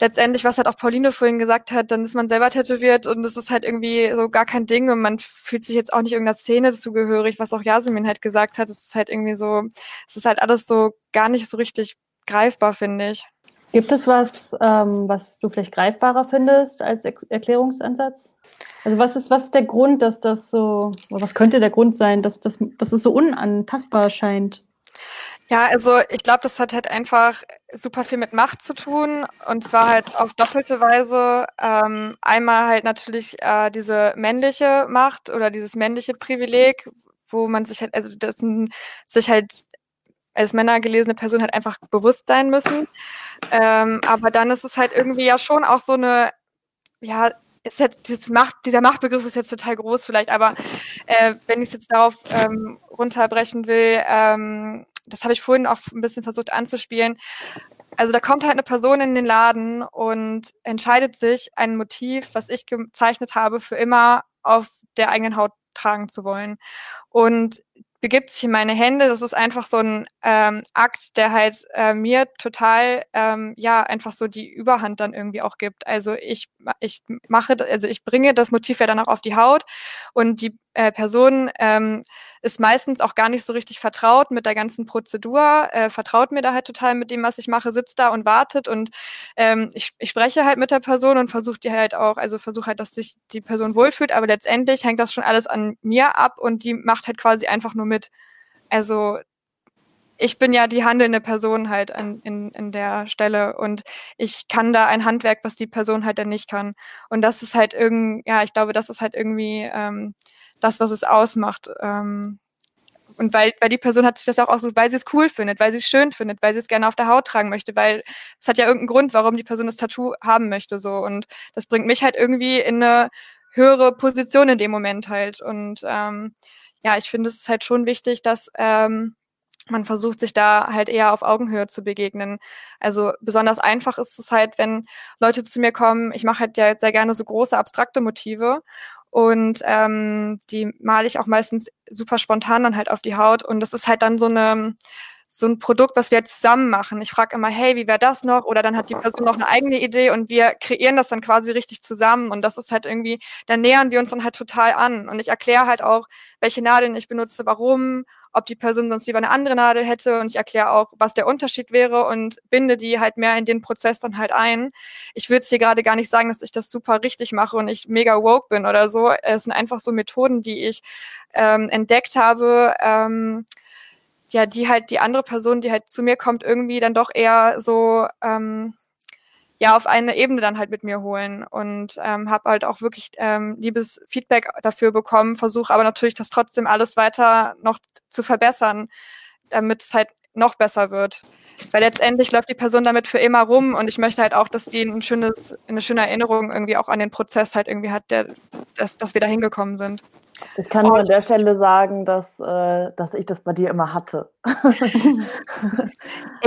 letztendlich, was halt auch Pauline vorhin gesagt hat, dann ist man selber tätowiert und es ist halt irgendwie so gar kein Ding und man fühlt sich jetzt auch nicht irgendeiner Szene zugehörig, was auch Jasmin halt gesagt hat. Es ist halt irgendwie so, es ist halt alles so gar nicht so richtig greifbar, finde ich. Gibt es was, ähm, was du vielleicht greifbarer findest als Ex Erklärungsansatz? Also was ist, was ist der Grund, dass das so, oder was könnte der Grund sein, dass, dass, dass es so unantastbar scheint? Ja, also ich glaube, das hat halt einfach super viel mit Macht zu tun und zwar halt auf doppelte Weise. Ähm, einmal halt natürlich äh, diese männliche Macht oder dieses männliche Privileg, wo man sich halt, also das sich halt als Männer gelesene Person halt einfach bewusst sein müssen. Ähm, aber dann ist es halt irgendwie ja schon auch so eine, ja, ist jetzt, dieses Macht, dieser Machtbegriff ist jetzt total groß vielleicht, aber äh, wenn ich es jetzt darauf ähm, runterbrechen will, ähm, das habe ich vorhin auch ein bisschen versucht anzuspielen. Also da kommt halt eine Person in den Laden und entscheidet sich, ein Motiv, was ich gezeichnet habe, für immer auf der eigenen Haut tragen zu wollen. Und begibt sich in meine Hände. Das ist einfach so ein ähm, Akt, der halt äh, mir total, ähm, ja, einfach so die Überhand dann irgendwie auch gibt. Also ich, ich mache, also ich bringe das Motiv ja dann auch auf die Haut und die äh, Person ähm, ist meistens auch gar nicht so richtig vertraut mit der ganzen Prozedur, äh, vertraut mir da halt total mit dem, was ich mache, sitzt da und wartet und ähm, ich, ich spreche halt mit der Person und versuche die halt auch, also versuche halt, dass sich die Person wohlfühlt, aber letztendlich hängt das schon alles an mir ab und die macht halt quasi einfach nur mit. Also ich bin ja die handelnde Person halt an, in, in der Stelle und ich kann da ein Handwerk, was die Person halt dann nicht kann. Und das ist halt irgendwie, ja, ich glaube, das ist halt irgendwie ähm, das, was es ausmacht. Ähm, und weil, weil die Person hat sich das auch ausgesucht, weil sie es cool findet, weil sie es schön findet, weil sie es gerne auf der Haut tragen möchte, weil es hat ja irgendeinen Grund, warum die Person das Tattoo haben möchte. so Und das bringt mich halt irgendwie in eine höhere Position in dem Moment halt. Und ähm, ja, ich finde es ist halt schon wichtig, dass ähm, man versucht sich da halt eher auf Augenhöhe zu begegnen. Also besonders einfach ist es halt, wenn Leute zu mir kommen, ich mache halt ja sehr gerne so große abstrakte Motive Und ähm, die male ich auch meistens super spontan dann halt auf die Haut. Und das ist halt dann so eine so ein Produkt, was wir jetzt zusammen machen. Ich frage immer, hey, wie wäre das noch? Oder dann hat die Person noch eine eigene Idee und wir kreieren das dann quasi richtig zusammen. Und das ist halt irgendwie, da nähern wir uns dann halt total an. Und ich erkläre halt auch, welche Nadeln ich benutze, warum, ob die Person sonst lieber eine andere Nadel hätte. Und ich erkläre auch, was der Unterschied wäre und binde die halt mehr in den Prozess dann halt ein. Ich würde es hier gerade gar nicht sagen, dass ich das super richtig mache und ich mega woke bin oder so. Es sind einfach so Methoden, die ich ähm, entdeckt habe. Ähm, ja, die halt die andere Person, die halt zu mir kommt, irgendwie dann doch eher so ähm, ja auf eine Ebene dann halt mit mir holen und ähm, habe halt auch wirklich ähm, liebes Feedback dafür bekommen, versuche aber natürlich das trotzdem alles weiter noch zu verbessern, damit es halt noch besser wird. Weil letztendlich läuft die Person damit für immer rum und ich möchte halt auch, dass die ein schönes, eine schöne Erinnerung irgendwie auch an den Prozess halt irgendwie hat, der, dass, dass wir da hingekommen sind. Ich kann nur an der Stelle sagen, dass, äh, dass ich das bei dir immer hatte. *laughs*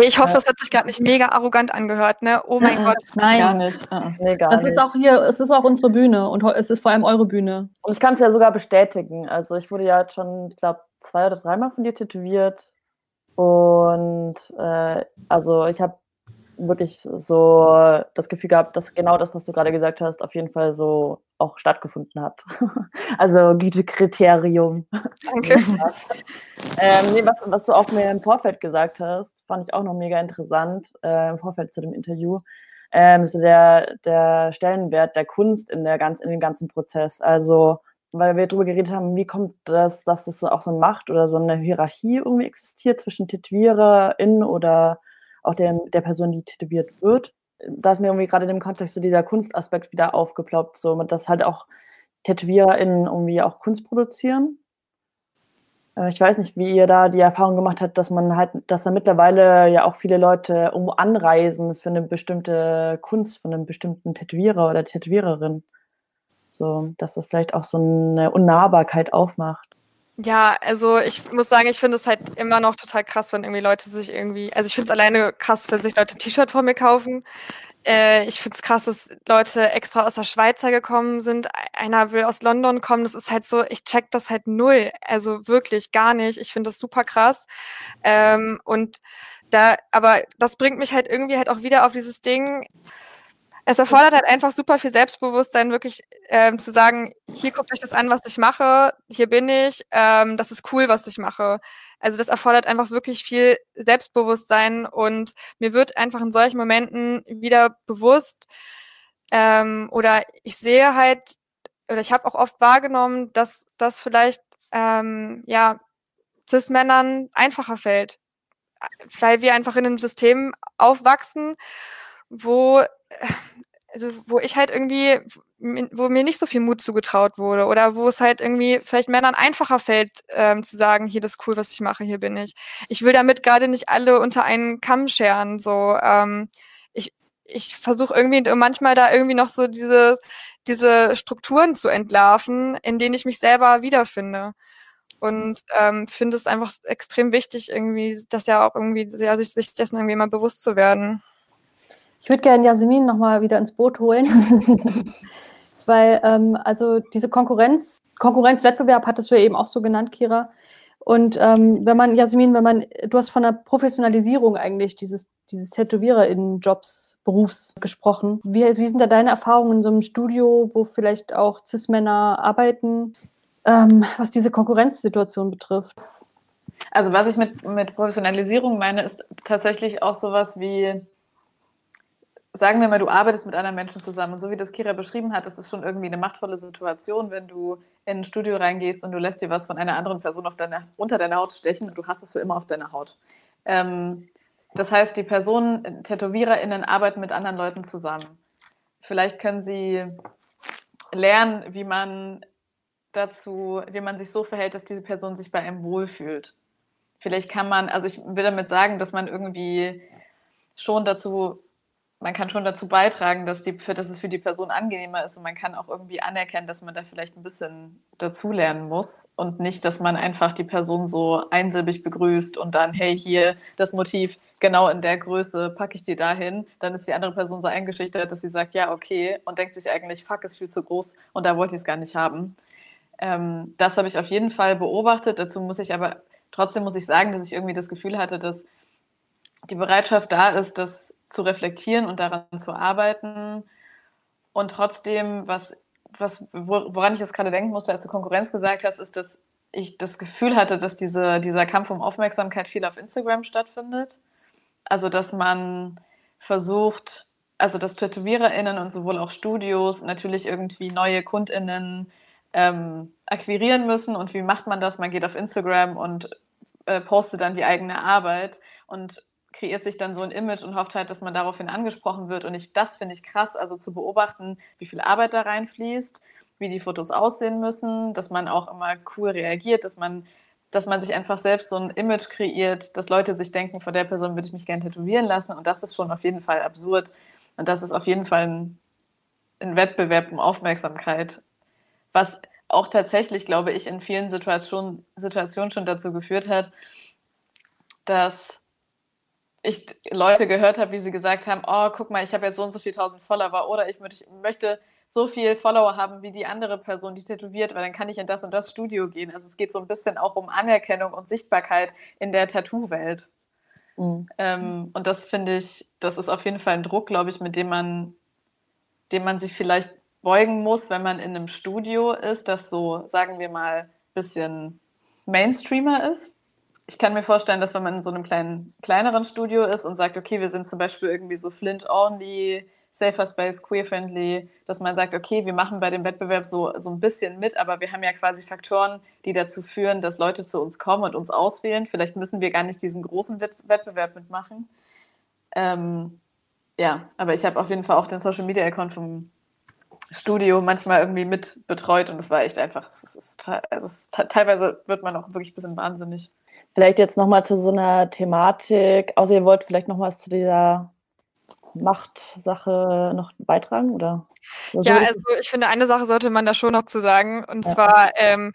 ich hoffe, es hat sich gerade nicht mega arrogant angehört, ne? Oh mein Gott. Nein, gar nicht. Nee, gar das nicht. ist auch hier, es ist auch unsere Bühne und es ist vor allem eure Bühne. Und ich kann es ja sogar bestätigen. Also ich wurde ja jetzt schon, ich glaube, zwei oder dreimal von dir tätowiert. Und äh, also ich habe wirklich so das Gefühl gehabt, dass genau das, was du gerade gesagt hast, auf jeden Fall so auch stattgefunden hat. *laughs* also Gütekriterium. Danke. *laughs* ähm, nee, was, was du auch mir im Vorfeld gesagt hast, fand ich auch noch mega interessant, äh, im Vorfeld zu dem Interview. Ähm, so der, der Stellenwert der Kunst in, der ganz, in dem ganzen Prozess. Also, weil wir darüber geredet haben, wie kommt das, dass das so auch so eine Macht oder so eine Hierarchie irgendwie existiert zwischen TätowiererInnen oder auch der, der Person, die tätowiert wird. Da ist mir irgendwie gerade in dem Kontext so dieser Kunstaspekt wieder aufgeploppt, so dass halt auch TätowiererInnen irgendwie auch Kunst produzieren. Äh, ich weiß nicht, wie ihr da die Erfahrung gemacht habt, dass man halt, dass da mittlerweile ja auch viele Leute irgendwo anreisen für eine bestimmte Kunst von einem bestimmten Tätowierer oder Tätowiererin. So, dass das vielleicht auch so eine Unnahbarkeit aufmacht. Ja, also ich muss sagen, ich finde es halt immer noch total krass, wenn irgendwie Leute sich irgendwie, also ich finde es alleine krass, wenn sich Leute ein T-Shirt vor mir kaufen. Äh, ich finde es krass, dass Leute extra aus der Schweiz gekommen sind. Einer will aus London kommen. Das ist halt so, ich check das halt null. Also wirklich gar nicht. Ich finde das super krass. Ähm, und da, aber das bringt mich halt irgendwie halt auch wieder auf dieses Ding, es erfordert halt einfach super viel Selbstbewusstsein, wirklich ähm, zu sagen, hier guckt euch das an, was ich mache, hier bin ich, ähm, das ist cool, was ich mache. Also das erfordert einfach wirklich viel Selbstbewusstsein und mir wird einfach in solchen Momenten wieder bewusst ähm, oder ich sehe halt oder ich habe auch oft wahrgenommen, dass das vielleicht ähm, ja cis-Männern einfacher fällt, weil wir einfach in einem System aufwachsen, wo *sighs* also wo ich halt irgendwie, wo mir nicht so viel Mut zugetraut wurde oder wo es halt irgendwie vielleicht Männern einfacher fällt, ähm, zu sagen, hier, das ist cool, was ich mache, hier bin ich. Ich will damit gerade nicht alle unter einen Kamm scheren, so, ähm, ich, ich versuche irgendwie manchmal da irgendwie noch so diese, diese Strukturen zu entlarven, in denen ich mich selber wiederfinde. Und ähm, finde es einfach extrem wichtig, irgendwie, das ja auch irgendwie, ja, sich, sich dessen irgendwie mal bewusst zu werden. Ich würde gerne Jasmin nochmal wieder ins Boot holen, *laughs* weil ähm, also diese Konkurrenz, Konkurrenzwettbewerb hattest du ja eben auch so genannt, Kira. Und ähm, wenn man, Jasmin, wenn man, du hast von der Professionalisierung eigentlich dieses, dieses TätowiererInnen-Jobs, Berufs gesprochen. Wie, wie sind da deine Erfahrungen in so einem Studio, wo vielleicht auch Cis-Männer arbeiten, ähm, was diese Konkurrenzsituation betrifft? Also was ich mit, mit Professionalisierung meine, ist tatsächlich auch sowas wie sagen wir mal, du arbeitest mit anderen Menschen zusammen. Und so wie das Kira beschrieben hat, ist es schon irgendwie eine machtvolle Situation, wenn du in ein Studio reingehst und du lässt dir was von einer anderen Person deine, unter deine Haut stechen und du hast es für immer auf deiner Haut. Ähm, das heißt, die Personen, TätowiererInnen arbeiten mit anderen Leuten zusammen. Vielleicht können sie lernen, wie man dazu, wie man sich so verhält, dass diese Person sich bei einem wohlfühlt. Vielleicht kann man, also ich will damit sagen, dass man irgendwie schon dazu man kann schon dazu beitragen, dass, die, dass es für die Person angenehmer ist und man kann auch irgendwie anerkennen, dass man da vielleicht ein bisschen dazulernen muss und nicht, dass man einfach die Person so einsilbig begrüßt und dann, hey, hier das Motiv genau in der Größe packe ich dir dahin. Dann ist die andere Person so eingeschüchtert, dass sie sagt, ja, okay und denkt sich eigentlich, fuck, ist viel zu groß und da wollte ich es gar nicht haben. Ähm, das habe ich auf jeden Fall beobachtet. Dazu muss ich aber, trotzdem muss ich sagen, dass ich irgendwie das Gefühl hatte, dass die Bereitschaft da ist, das zu reflektieren und daran zu arbeiten. Und trotzdem, was, was, woran ich jetzt gerade denken musste, als du Konkurrenz gesagt hast, ist, dass ich das Gefühl hatte, dass diese, dieser Kampf um Aufmerksamkeit viel auf Instagram stattfindet. Also, dass man versucht, also dass TätowiererInnen und sowohl auch Studios natürlich irgendwie neue KundInnen ähm, akquirieren müssen. Und wie macht man das? Man geht auf Instagram und äh, postet dann die eigene Arbeit. Und kreiert sich dann so ein Image und hofft halt, dass man daraufhin angesprochen wird. Und ich, das finde ich krass, also zu beobachten, wie viel Arbeit da reinfließt, wie die Fotos aussehen müssen, dass man auch immer cool reagiert, dass man, dass man sich einfach selbst so ein Image kreiert, dass Leute sich denken, vor der Person würde ich mich gerne tätowieren lassen. Und das ist schon auf jeden Fall absurd. Und das ist auf jeden Fall ein, ein Wettbewerb um Aufmerksamkeit, was auch tatsächlich, glaube ich, in vielen Situationen, Situationen schon dazu geführt hat, dass ich Leute gehört habe, wie sie gesagt haben, oh, guck mal, ich habe jetzt so und so viel tausend Follower oder ich, möchte so viel Follower haben wie die andere Person, die tätowiert, weil dann kann ich in das und das Studio gehen. Also es geht so ein bisschen auch um Anerkennung und Sichtbarkeit in der Tattoo-Welt. Mhm. Ähm, und das finde ich, das ist auf jeden Fall ein Druck, glaube ich, mit dem man, dem man sich vielleicht beugen muss, wenn man in einem Studio ist, das so, sagen wir mal, ein bisschen Mainstreamer ist ich kann mir vorstellen, dass wenn man in so einem kleinen, kleineren Studio ist und sagt, okay, wir sind zum Beispiel irgendwie so Flint-only, Safer Space, queer-friendly, dass man sagt, okay, wir machen bei dem Wettbewerb so, so ein bisschen mit, aber wir haben ja quasi Faktoren, die dazu führen, dass Leute zu uns kommen und uns auswählen. Vielleicht müssen wir gar nicht diesen großen Wettbewerb mitmachen. Ähm, ja, aber ich habe auf jeden Fall auch den Social Media Account vom Studio manchmal irgendwie mit betreut und es war echt einfach, es ist, es ist, teilweise wird man auch wirklich ein bisschen wahnsinnig. Vielleicht jetzt nochmal zu so einer Thematik, außer ihr wollt vielleicht noch was zu dieser Machtsache noch beitragen, oder? Ja, also ich finde, eine Sache sollte man da schon noch zu sagen, und ja. zwar, ähm,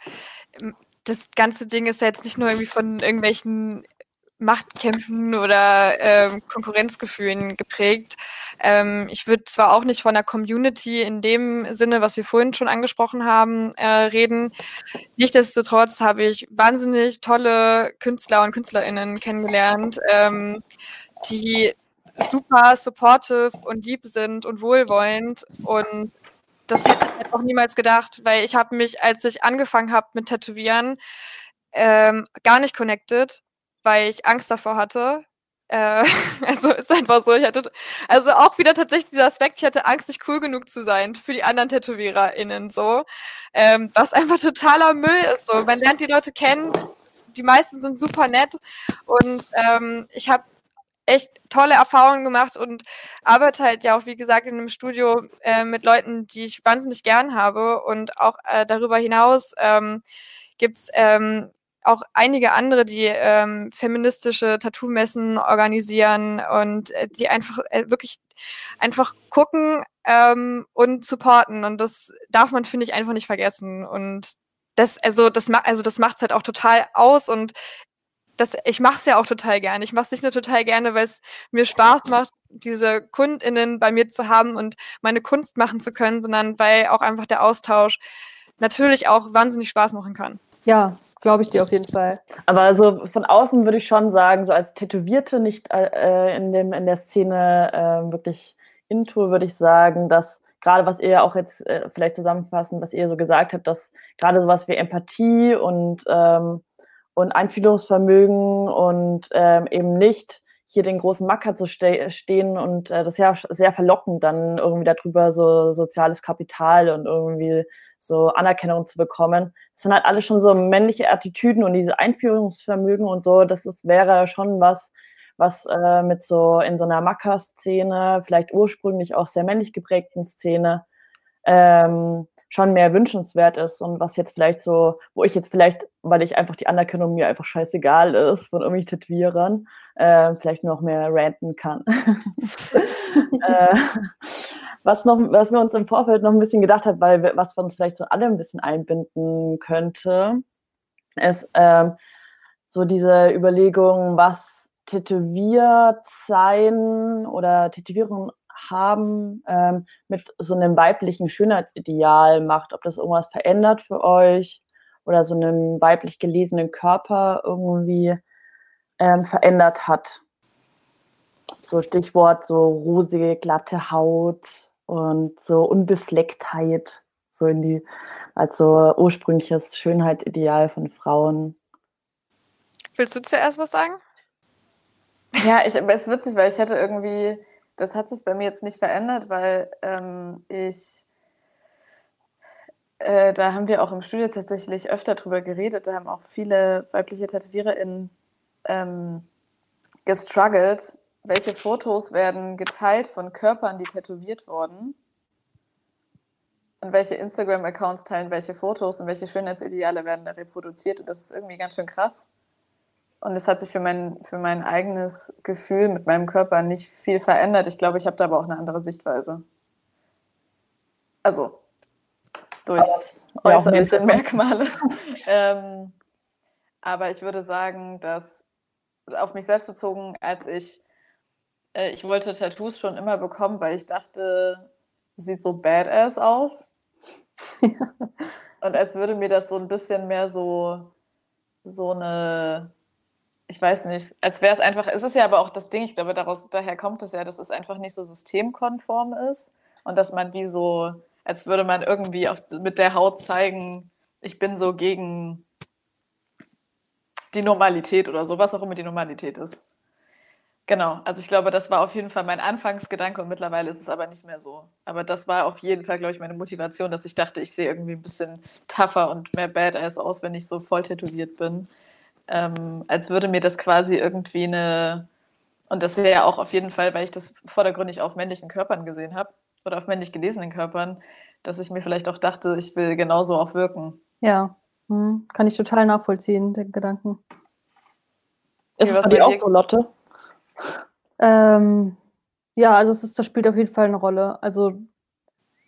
das ganze Ding ist ja jetzt nicht nur irgendwie von irgendwelchen Machtkämpfen oder ähm, Konkurrenzgefühlen geprägt. Ähm, ich würde zwar auch nicht von der Community in dem Sinne, was wir vorhin schon angesprochen haben, äh, reden. Nichtsdestotrotz habe ich wahnsinnig tolle Künstler und Künstlerinnen kennengelernt, ähm, die super supportive und lieb sind und wohlwollend und das hätte ich halt auch niemals gedacht, weil ich habe mich, als ich angefangen habe mit Tätowieren, ähm, gar nicht connected weil ich Angst davor hatte. Äh, *laughs* also ist einfach so, ich hatte, also auch wieder tatsächlich dieser Aspekt, ich hatte Angst, nicht cool genug zu sein für die anderen TätowiererInnen so. Ähm, was einfach totaler Müll ist. So. Man lernt die Leute kennen, die meisten sind super nett und ähm, ich habe echt tolle Erfahrungen gemacht und arbeite halt ja auch, wie gesagt, in einem Studio äh, mit Leuten, die ich wahnsinnig gern habe. Und auch äh, darüber hinaus ähm, gibt es ähm, auch einige andere, die ähm, feministische Tattoo-Messen organisieren und äh, die einfach äh, wirklich einfach gucken ähm, und supporten. Und das darf man, finde ich, einfach nicht vergessen. Und das, also das macht, also das macht's halt auch total aus und das, ich mache es ja auch total gerne. Ich mache es nicht nur total gerne, weil es mir Spaß macht, diese KundInnen bei mir zu haben und meine Kunst machen zu können, sondern weil auch einfach der Austausch natürlich auch wahnsinnig Spaß machen kann. Ja, Glaube ich dir auf jeden Fall. Aber also von außen würde ich schon sagen, so als Tätowierte nicht äh, in, dem, in der Szene äh, wirklich into, würde ich sagen, dass gerade was ihr auch jetzt äh, vielleicht zusammenfassen, was ihr so gesagt habt, dass gerade sowas wie Empathie und, ähm, und Einfühlungsvermögen und ähm, eben nicht hier den großen Macker zu ste stehen und äh, das ist ja sehr verlockend, dann irgendwie darüber so soziales Kapital und irgendwie so Anerkennung zu bekommen. Sind halt alle schon so männliche Attitüden und diese Einführungsvermögen und so, das ist, wäre schon was, was äh, mit so in so einer Macker-Szene, vielleicht ursprünglich auch sehr männlich geprägten Szene, ähm, schon mehr wünschenswert ist und was jetzt vielleicht so, wo ich jetzt vielleicht, weil ich einfach die Anerkennung mir einfach scheißegal ist von irgendwelchen Tätowierern, äh, vielleicht noch mehr ranten kann. *laughs* äh, *laughs* was, noch, was wir uns im Vorfeld noch ein bisschen gedacht haben, weil wir, was wir uns vielleicht so alle ein bisschen einbinden könnte, ist ähm, so diese Überlegung, was tätowiert sein oder Tätowierung haben ähm, mit so einem weiblichen Schönheitsideal macht, ob das irgendwas verändert für euch oder so einem weiblich gelesenen Körper irgendwie ähm, verändert hat. So Stichwort so rosige, glatte Haut und so Unbeflecktheit, so in die, als so ursprüngliches Schönheitsideal von Frauen. Willst du zuerst was sagen? Ja, ich, aber es ist witzig, weil ich hätte irgendwie das hat sich bei mir jetzt nicht verändert, weil ähm, ich, äh, da haben wir auch im Studio tatsächlich öfter drüber geredet. Da haben auch viele weibliche TätowiererInnen ähm, gestruggelt. Welche Fotos werden geteilt von Körpern, die tätowiert wurden? Und welche Instagram-Accounts teilen welche Fotos und welche Schönheitsideale werden da reproduziert? Und das ist irgendwie ganz schön krass. Und es hat sich für mein, für mein eigenes Gefühl mit meinem Körper nicht viel verändert. Ich glaube, ich habe da aber auch eine andere Sichtweise. Also durch ja, äußerliche Merkmale. *laughs* ähm, aber ich würde sagen, dass auf mich selbst bezogen, als ich, äh, ich wollte Tattoos schon immer bekommen, weil ich dachte, sieht so badass aus. *laughs* Und als würde mir das so ein bisschen mehr so, so eine ich weiß nicht, als wäre es einfach, es ist ja aber auch das Ding, ich glaube, daraus, daher kommt es ja, dass es einfach nicht so systemkonform ist und dass man wie so, als würde man irgendwie auf, mit der Haut zeigen, ich bin so gegen die Normalität oder so, was auch immer die Normalität ist. Genau, also ich glaube, das war auf jeden Fall mein Anfangsgedanke und mittlerweile ist es aber nicht mehr so. Aber das war auf jeden Fall, glaube ich, meine Motivation, dass ich dachte, ich sehe irgendwie ein bisschen tougher und mehr Badass aus, wenn ich so voll tätowiert bin ähm, als würde mir das quasi irgendwie eine, und das ja auch auf jeden Fall, weil ich das vordergründig auf männlichen Körpern gesehen habe oder auf männlich gelesenen Körpern, dass ich mir vielleicht auch dachte, ich will genauso auch wirken. Ja, hm. kann ich total nachvollziehen, den Gedanken. Ist es bei dir auch so, Lotte? Ähm, ja, also es ist, das spielt auf jeden Fall eine Rolle. Also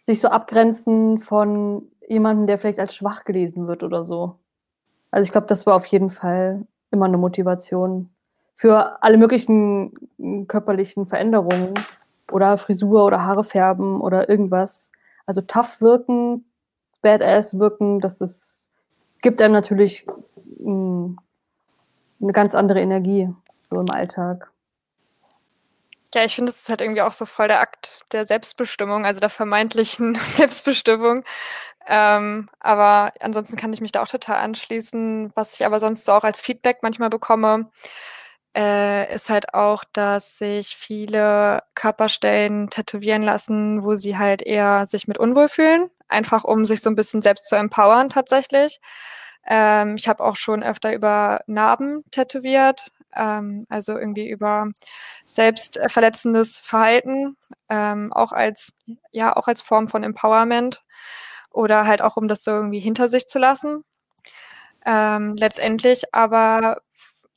sich so abgrenzen von jemandem, der vielleicht als schwach gelesen wird oder so. Also ich glaube, das war auf jeden Fall immer eine Motivation für alle möglichen körperlichen Veränderungen oder Frisur oder Haare färben oder irgendwas. Also tough wirken, badass wirken, das ist, gibt einem natürlich mh, hm, eine ganz andere Energie so im Alltag. Ja, ich finde, es ist halt irgendwie auch so voll der Akt der Selbstbestimmung, also der vermeintlichen *laughs* Selbstbestimmung, ähm, aber ansonsten kann ich mich da auch total anschließen. Was ich aber sonst so auch als Feedback manchmal bekomme, äh, ist halt auch, dass sich viele Körperstellen tätowieren lassen, wo sie halt eher sich mit unwohl fühlen, einfach um sich so ein bisschen selbst zu empowern tatsächlich. Ähm, ich habe auch schon öfter über Narben tätowiert, ähm, also irgendwie über selbstverletzendes Verhalten, ähm, auch als ja auch als Form von Empowerment oder halt auch, um das so irgendwie hinter sich zu lassen. Ähm, letztendlich aber,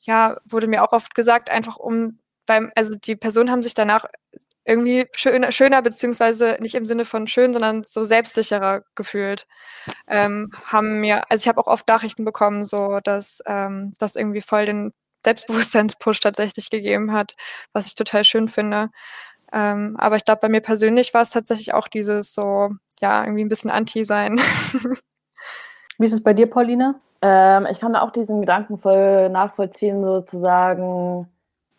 ja, wurde mir auch oft gesagt, einfach um beim, also die Personen haben sich danach irgendwie schöner, schöner beziehungsweise nicht im Sinne von schön, sondern so selbstsicherer gefühlt. Ähm, haben mir, also ich habe auch oft Nachrichten bekommen, so dass ähm, das irgendwie voll den Selbstbewusstseinspush tatsächlich gegeben hat, was ich total schön finde. Ähm, aber ich glaube, bei mir persönlich war es tatsächlich auch dieses so, ja, irgendwie ein bisschen anti sein. *laughs* Wie ist es bei dir, Paulina? Ähm, ich kann da auch diesen Gedanken voll nachvollziehen, sozusagen.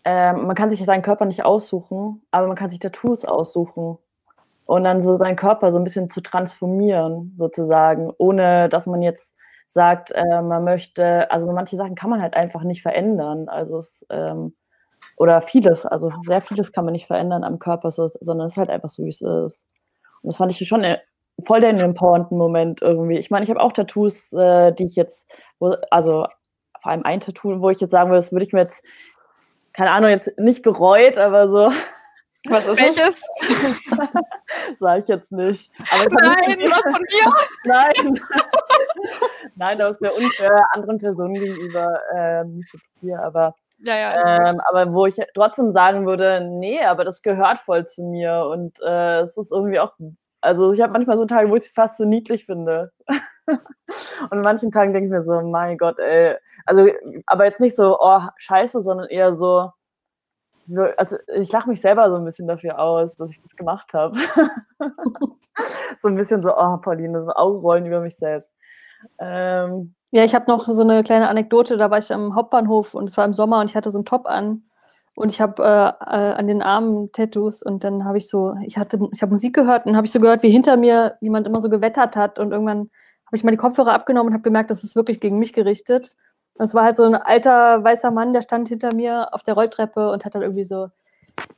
Ähm, man kann sich seinen Körper nicht aussuchen, aber man kann sich Tattoos aussuchen. Und dann so seinen Körper so ein bisschen zu transformieren, sozusagen, ohne dass man jetzt sagt, äh, man möchte, also manche Sachen kann man halt einfach nicht verändern. Also es, ähm, oder vieles, also sehr vieles kann man nicht verändern am Körper, so, sondern es ist halt einfach so, wie es ist. Und das fand ich schon äh, voll den empowernden Moment irgendwie. Ich meine, ich habe auch Tattoos, äh, die ich jetzt, wo, also vor allem ein Tattoo, wo ich jetzt sagen würde, das würde ich mir jetzt, keine Ahnung, jetzt nicht bereut, aber so, Was ist es? Welches? *laughs* Sag ich jetzt nicht. Aber Nein, was von mir? *laughs* Nein. *laughs* Nein, das wäre unfair *laughs* anderen Personen gegenüber, äh, nicht jetzt dir, aber, Ja, ja. ähm, aber wo ich trotzdem sagen würde, nee, aber das gehört voll zu mir und äh, es ist irgendwie auch, also ich habe manchmal so Tage, wo ich es fast so niedlich finde. *laughs* und an manchen Tagen denke ich mir so, mein Gott, ey, also, aber jetzt nicht so, oh, scheiße, sondern eher so, so, also ich lache mich selber so ein bisschen dafür aus, dass ich das gemacht habe. *laughs* so ein bisschen so, oh, Pauline, so Augenrollen über mich selbst. Ähm, Ja, ich habe noch so eine kleine Anekdote. Da war ich am Hauptbahnhof und es war im Sommer und ich hatte so einen Top an und ich habe äh, äh, an den Armen Tattoos und dann habe ich so, ich hatte, ich habe Musik gehört und habe ich so gehört, wie hinter mir jemand immer so gewettert hat und irgendwann habe ich mal die Kopfhörer abgenommen und habe gemerkt, das ist wirklich gegen mich gerichtet. Es war halt so ein alter weißer Mann, der stand hinter mir auf der Rolltreppe und hat dann irgendwie so,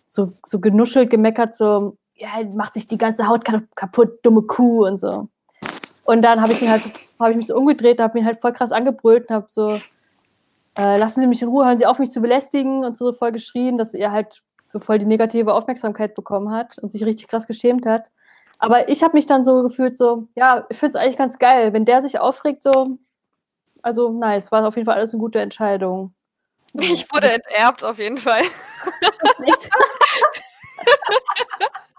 so, so genuschelt, gemeckert, so, ja, macht sich die ganze Haut kaputt, dumme Kuh und so. Und dann habe ich ihn halt, habe ich mich so umgedreht, habe ihn halt voll krass angebrüllt und habe so, äh, lassen Sie mich in Ruhe, hören Sie auf, mich zu belästigen und so voll geschrien, dass er halt so voll die negative Aufmerksamkeit bekommen hat und sich richtig krass geschämt hat. Aber ich habe mich dann so gefühlt, so, ja, ich finde es eigentlich ganz geil, wenn der sich aufregt, so, also nice, war auf jeden Fall alles eine gute Entscheidung. Ich wurde enterbt auf jeden Fall. *laughs* *laughs*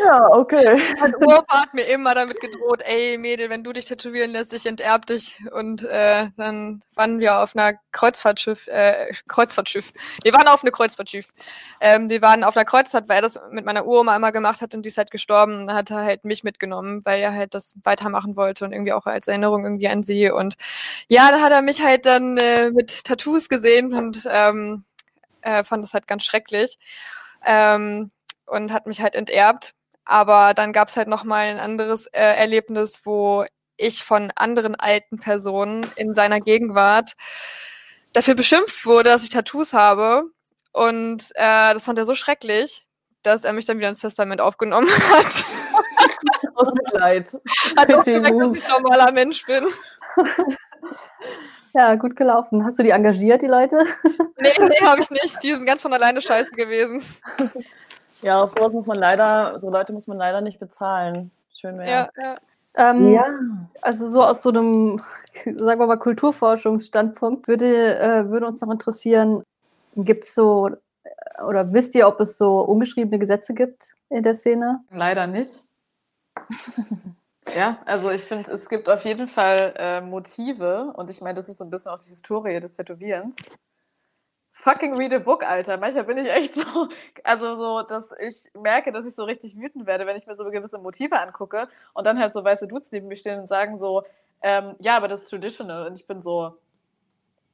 Ja, okay. Mein Opa hat mir immer damit gedroht, ey Mädel, wenn du dich tätowieren lässt, ich enterb dich. Und äh, dann waren wir auf einer Kreuzfahrtschiff, äh, Kreuzfahrtschiff. Wir waren auf einer Kreuzfahrtschiff. Ähm, wir waren auf einer Kreuzfahrt, weil er das mit meiner Uroma immer gemacht hat und die ist halt gestorben. Und dann hat er halt mich mitgenommen, weil er halt das weitermachen wollte und irgendwie auch als Erinnerung irgendwie an sie. Und ja, da hat er mich halt dann äh, mit Tattoos gesehen und ähm, äh, fand das halt ganz schrecklich. Ähm, und hat mich halt enterbt. Aber dann gab es halt noch mal ein anderes äh, Erlebnis, wo ich von anderen alten Personen in seiner Gegenwart dafür beschimpft wurde, dass ich Tattoos habe. Und äh, das fand er so schrecklich, dass er mich dann wieder ins Testament aufgenommen *laughs* hat. Aus Mitleid. hat auch gemerkt, dass ich ein normaler Mensch bin. Ja, gut gelaufen. Hast du die engagiert, die Leute? Nee, nee, habe ich nicht. Die sind ganz von alleine scheiße gewesen. *laughs* Ja, auf sowas muss man leider, so Leute muss man leider nicht bezahlen. Schön wäre. Ja, ja. Ähm, ja. Also so aus so einem, *laughs* sagen wir mal, Kulturforschungsstandpunkt würde, äh, würde uns noch interessieren, gibt es so, oder wisst ihr, ob es so ungeschriebene Gesetze gibt in der Szene? Leider nicht. Ja, also ich finde, es gibt auf jeden Fall äh, Motive und ich meine, das ist so ein bisschen auch die Historie des Tätowierens. Fucking read a book, Alter. Manchmal bin ich echt so, also so, dass ich merke, dass ich so richtig wütend werde, wenn ich mir so gewisse Motive angucke und dann halt so weiße Dudes neben mir stehen und sagen so, ähm, ja, aber das ist traditional und ich bin so,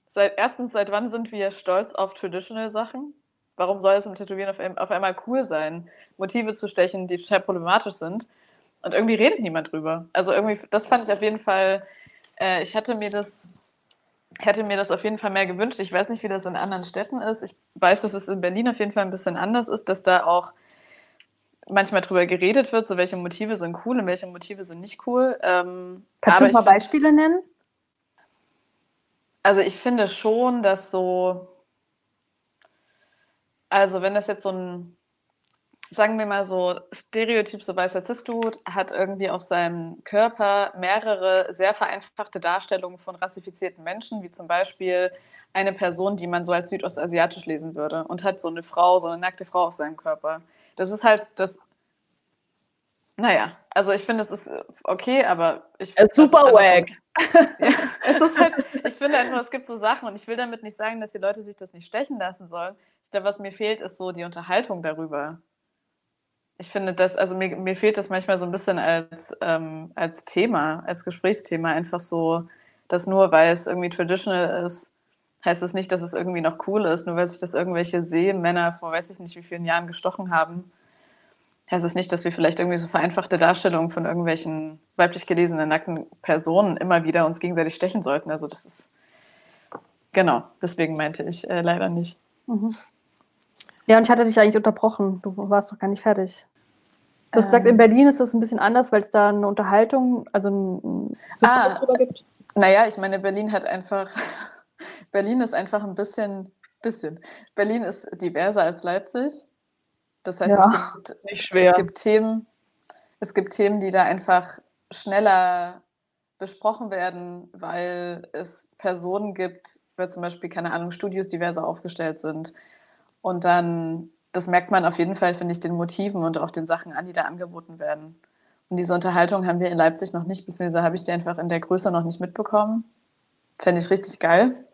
seit erstens, seit wann sind wir stolz auf traditional Sachen? Warum soll es im Tätowieren auf, auf einmal cool sein, Motive zu stechen, die total problematisch sind? Und irgendwie redet niemand drüber. Also irgendwie, das fand ich auf jeden Fall, äh, ich hatte mir das, hätte mir das auf jeden Fall mehr gewünscht. Ich weiß nicht, wie das in anderen Städten ist. Ich weiß, dass es in Berlin auf jeden Fall ein bisschen anders ist, dass da auch manchmal drüber geredet wird, so welche Motive sind cool und welche Motive sind nicht cool. Ähm, Kannst du ein paar find- Beispiele nennen? Also ich finde schon, dass so, also wenn das jetzt so ein, sagen wir mal so, Stereotyp, so weißer Cis-Dude, hat irgendwie auf seinem Körper mehrere sehr vereinfachte Darstellungen von rassifizierten Menschen, wie zum Beispiel eine Person, die man so als südostasiatisch lesen würde und hat so eine Frau, so eine nackte Frau auf seinem Körper. Das ist halt das, naja, also ich finde, es ist okay, aber ich Es ist super also wack. *laughs* ja, es ist halt, ich finde einfach, es gibt so Sachen und ich will damit nicht sagen, dass die Leute sich das nicht stechen lassen sollen. Ich glaube, was mir fehlt, ist so die Unterhaltung darüber. Ich finde das, also mir, mir fehlt das manchmal so ein bisschen als, ähm, als Thema, als Gesprächsthema, einfach so, dass nur weil es irgendwie traditional ist, heißt es nicht, dass es irgendwie noch cool ist. Nur weil sich das irgendwelche Seemänner vor weiß ich nicht wie vielen Jahren gestochen haben, heißt es nicht, dass wir vielleicht irgendwie so vereinfachte Darstellungen von irgendwelchen weiblich gelesenen nackten Personen immer wieder uns gegenseitig stechen sollten. Also das ist genau, deswegen meinte ich äh, leider nicht. Mhm. Ja, und ich hatte dich eigentlich unterbrochen. Du warst doch gar nicht fertig. Du hast gesagt, Ähm. in Berlin ist das ein bisschen anders, weil es da eine Unterhaltung, also ein, Ah. drüber gibt. Naja, ich meine, Berlin hat einfach, *laughs* Berlin ist einfach ein bisschen, bisschen, Berlin ist diverser als Leipzig. Das heißt, Ja, *laughs* es, gibt, Nicht es schwer. gibt Themen, es gibt Themen, die da einfach schneller besprochen werden, weil es Personen gibt, weil zum Beispiel, keine Ahnung, Studios diverser aufgestellt sind. Und dann, das merkt man auf jeden Fall, finde ich, den Motiven und auch den Sachen an, die da angeboten werden. Und diese Unterhaltung haben wir in Leipzig noch nicht, beziehungsweise habe ich die einfach in der Größe noch nicht mitbekommen. Fände ich richtig geil.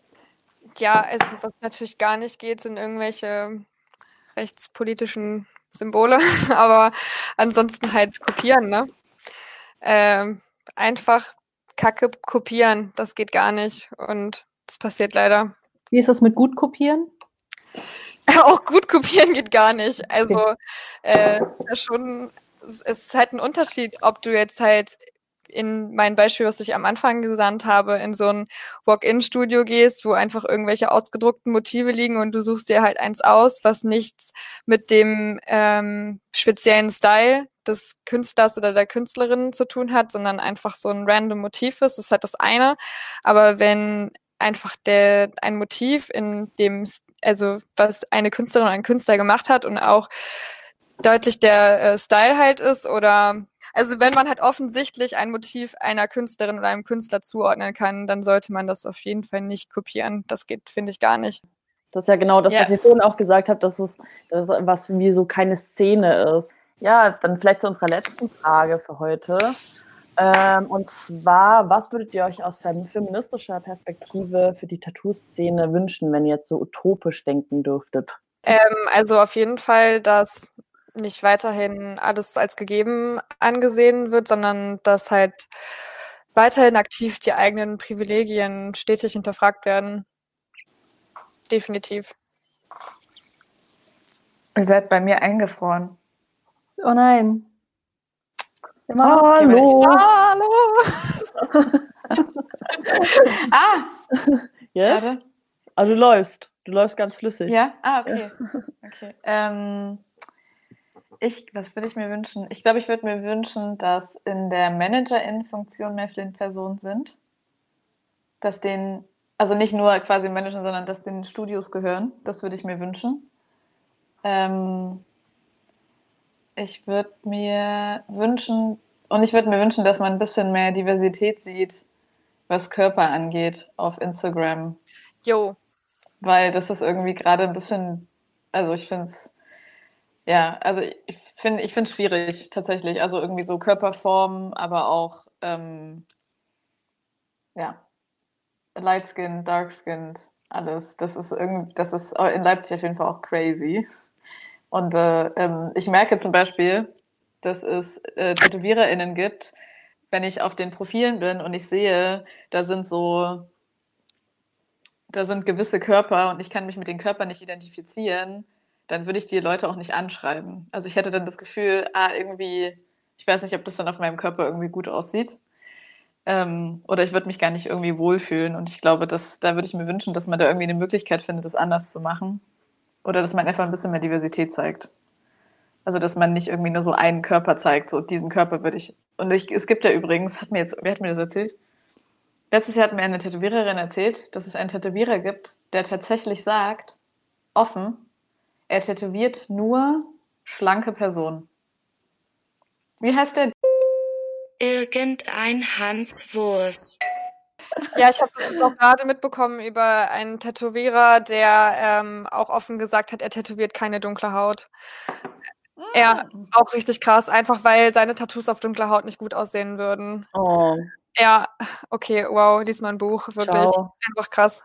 Ja, also was natürlich gar nicht geht, sind irgendwelche rechtspolitischen Symbole, *laughs* aber ansonsten halt kopieren, ne? Ähm, einfach Kacke kopieren, das geht gar nicht und das passiert leider. Wie ist das mit gut kopieren? *laughs* Auch gut kopieren geht gar nicht. Also äh, schon, es ist halt ein Unterschied, ob du jetzt halt in mein Beispiel, was ich am Anfang gesandt habe, in so ein Walk-in-Studio gehst, wo einfach irgendwelche ausgedruckten Motive liegen und du suchst dir halt eins aus, was nichts mit dem ähm, speziellen Style des Künstlers oder der Künstlerin zu tun hat, sondern einfach so ein random Motiv ist, das ist halt das eine. Aber wenn einfach der ein Motiv in dem, also was eine Künstlerin oder ein Künstler gemacht hat und auch deutlich der äh, Style halt ist oder also wenn man halt offensichtlich ein Motiv einer Künstlerin oder einem Künstler zuordnen kann, dann sollte man das auf jeden Fall nicht kopieren. Das geht, finde ich, gar nicht. Das ist ja genau das, Ja. was ihr vorhin auch gesagt habt, dass es dass, was für mich so keine Szene ist. Ja, dann vielleicht zu unserer letzten Frage für heute. Ähm, und zwar, was würdet ihr euch aus fem- feministischer Perspektive für die Tattoo-Szene wünschen, wenn ihr jetzt so utopisch denken dürftet? Ähm, also auf jeden Fall, dass nicht weiterhin alles als gegeben angesehen wird, sondern dass halt weiterhin aktiv die eigenen Privilegien stetig hinterfragt werden. Definitiv. Ihr seid bei mir eingefroren. Oh nein. Hallo! Hallo! *laughs* Ah, Yes? warte. Also du läufst. Du läufst ganz flüssig. Ja? Ah, okay. okay. Ähm, ich, was würde ich mir wünschen? Ich glaube, ich würde mir wünschen, dass in der Managerin-Funktion mehr Flint-Personen sind. Dass den, also nicht nur quasi Manager, sondern dass den Studios gehören. Das würde ich mir wünschen. Ähm, ich würde mir wünschen, und ich würde mir wünschen, dass man ein bisschen mehr Diversität sieht, was Körper angeht auf Instagram. Jo, Weil das ist irgendwie gerade ein bisschen, also ich finde es, ja, also ich finde ich finde es schwierig tatsächlich. Also irgendwie so Körperform, aber auch, ähm, ja, Light Skin, Dark Skin, alles. Das ist irgendwie, das ist in Leipzig auf jeden Fall auch crazy. Und äh, ähm, ich merke zum Beispiel, dass es äh, TätowiererInnen gibt, wenn ich auf den Profilen bin und ich sehe, da sind so da sind gewisse Körper und ich kann mich mit den Körpern nicht identifizieren, dann würde ich die Leute auch nicht anschreiben. Also ich hätte dann das Gefühl, ah, irgendwie, ich weiß nicht, ob das dann auf meinem Körper irgendwie gut aussieht. Ähm, oder ich würde mich gar nicht irgendwie wohlfühlen. Und ich glaube, dass, da würde ich mir wünschen, dass man da irgendwie eine Möglichkeit findet, das anders zu machen. Oder dass man einfach ein bisschen mehr Diversität zeigt. Also, dass man nicht irgendwie nur so einen Körper zeigt, so diesen Körper würde ich. Und ich, es gibt ja übrigens, hat mir jetzt, wer hat mir das erzählt? Letztes Jahr hat mir eine Tätowiererin erzählt, dass es einen Tätowierer gibt, der tatsächlich sagt, offen, er tätowiert nur schlanke Personen. Wie heißt der? Irgendein Hans Wurst. Ja, ich habe das jetzt auch gerade mitbekommen über einen Tätowierer, der ähm, auch offen gesagt hat, er tätowiert keine dunkle Haut. Ja, auch richtig krass, einfach weil seine Tattoos auf dunkler Haut nicht gut aussehen würden. Oh, Ja, okay, wow, lies mal ein Buch, wirklich. ciao. Einfach krass.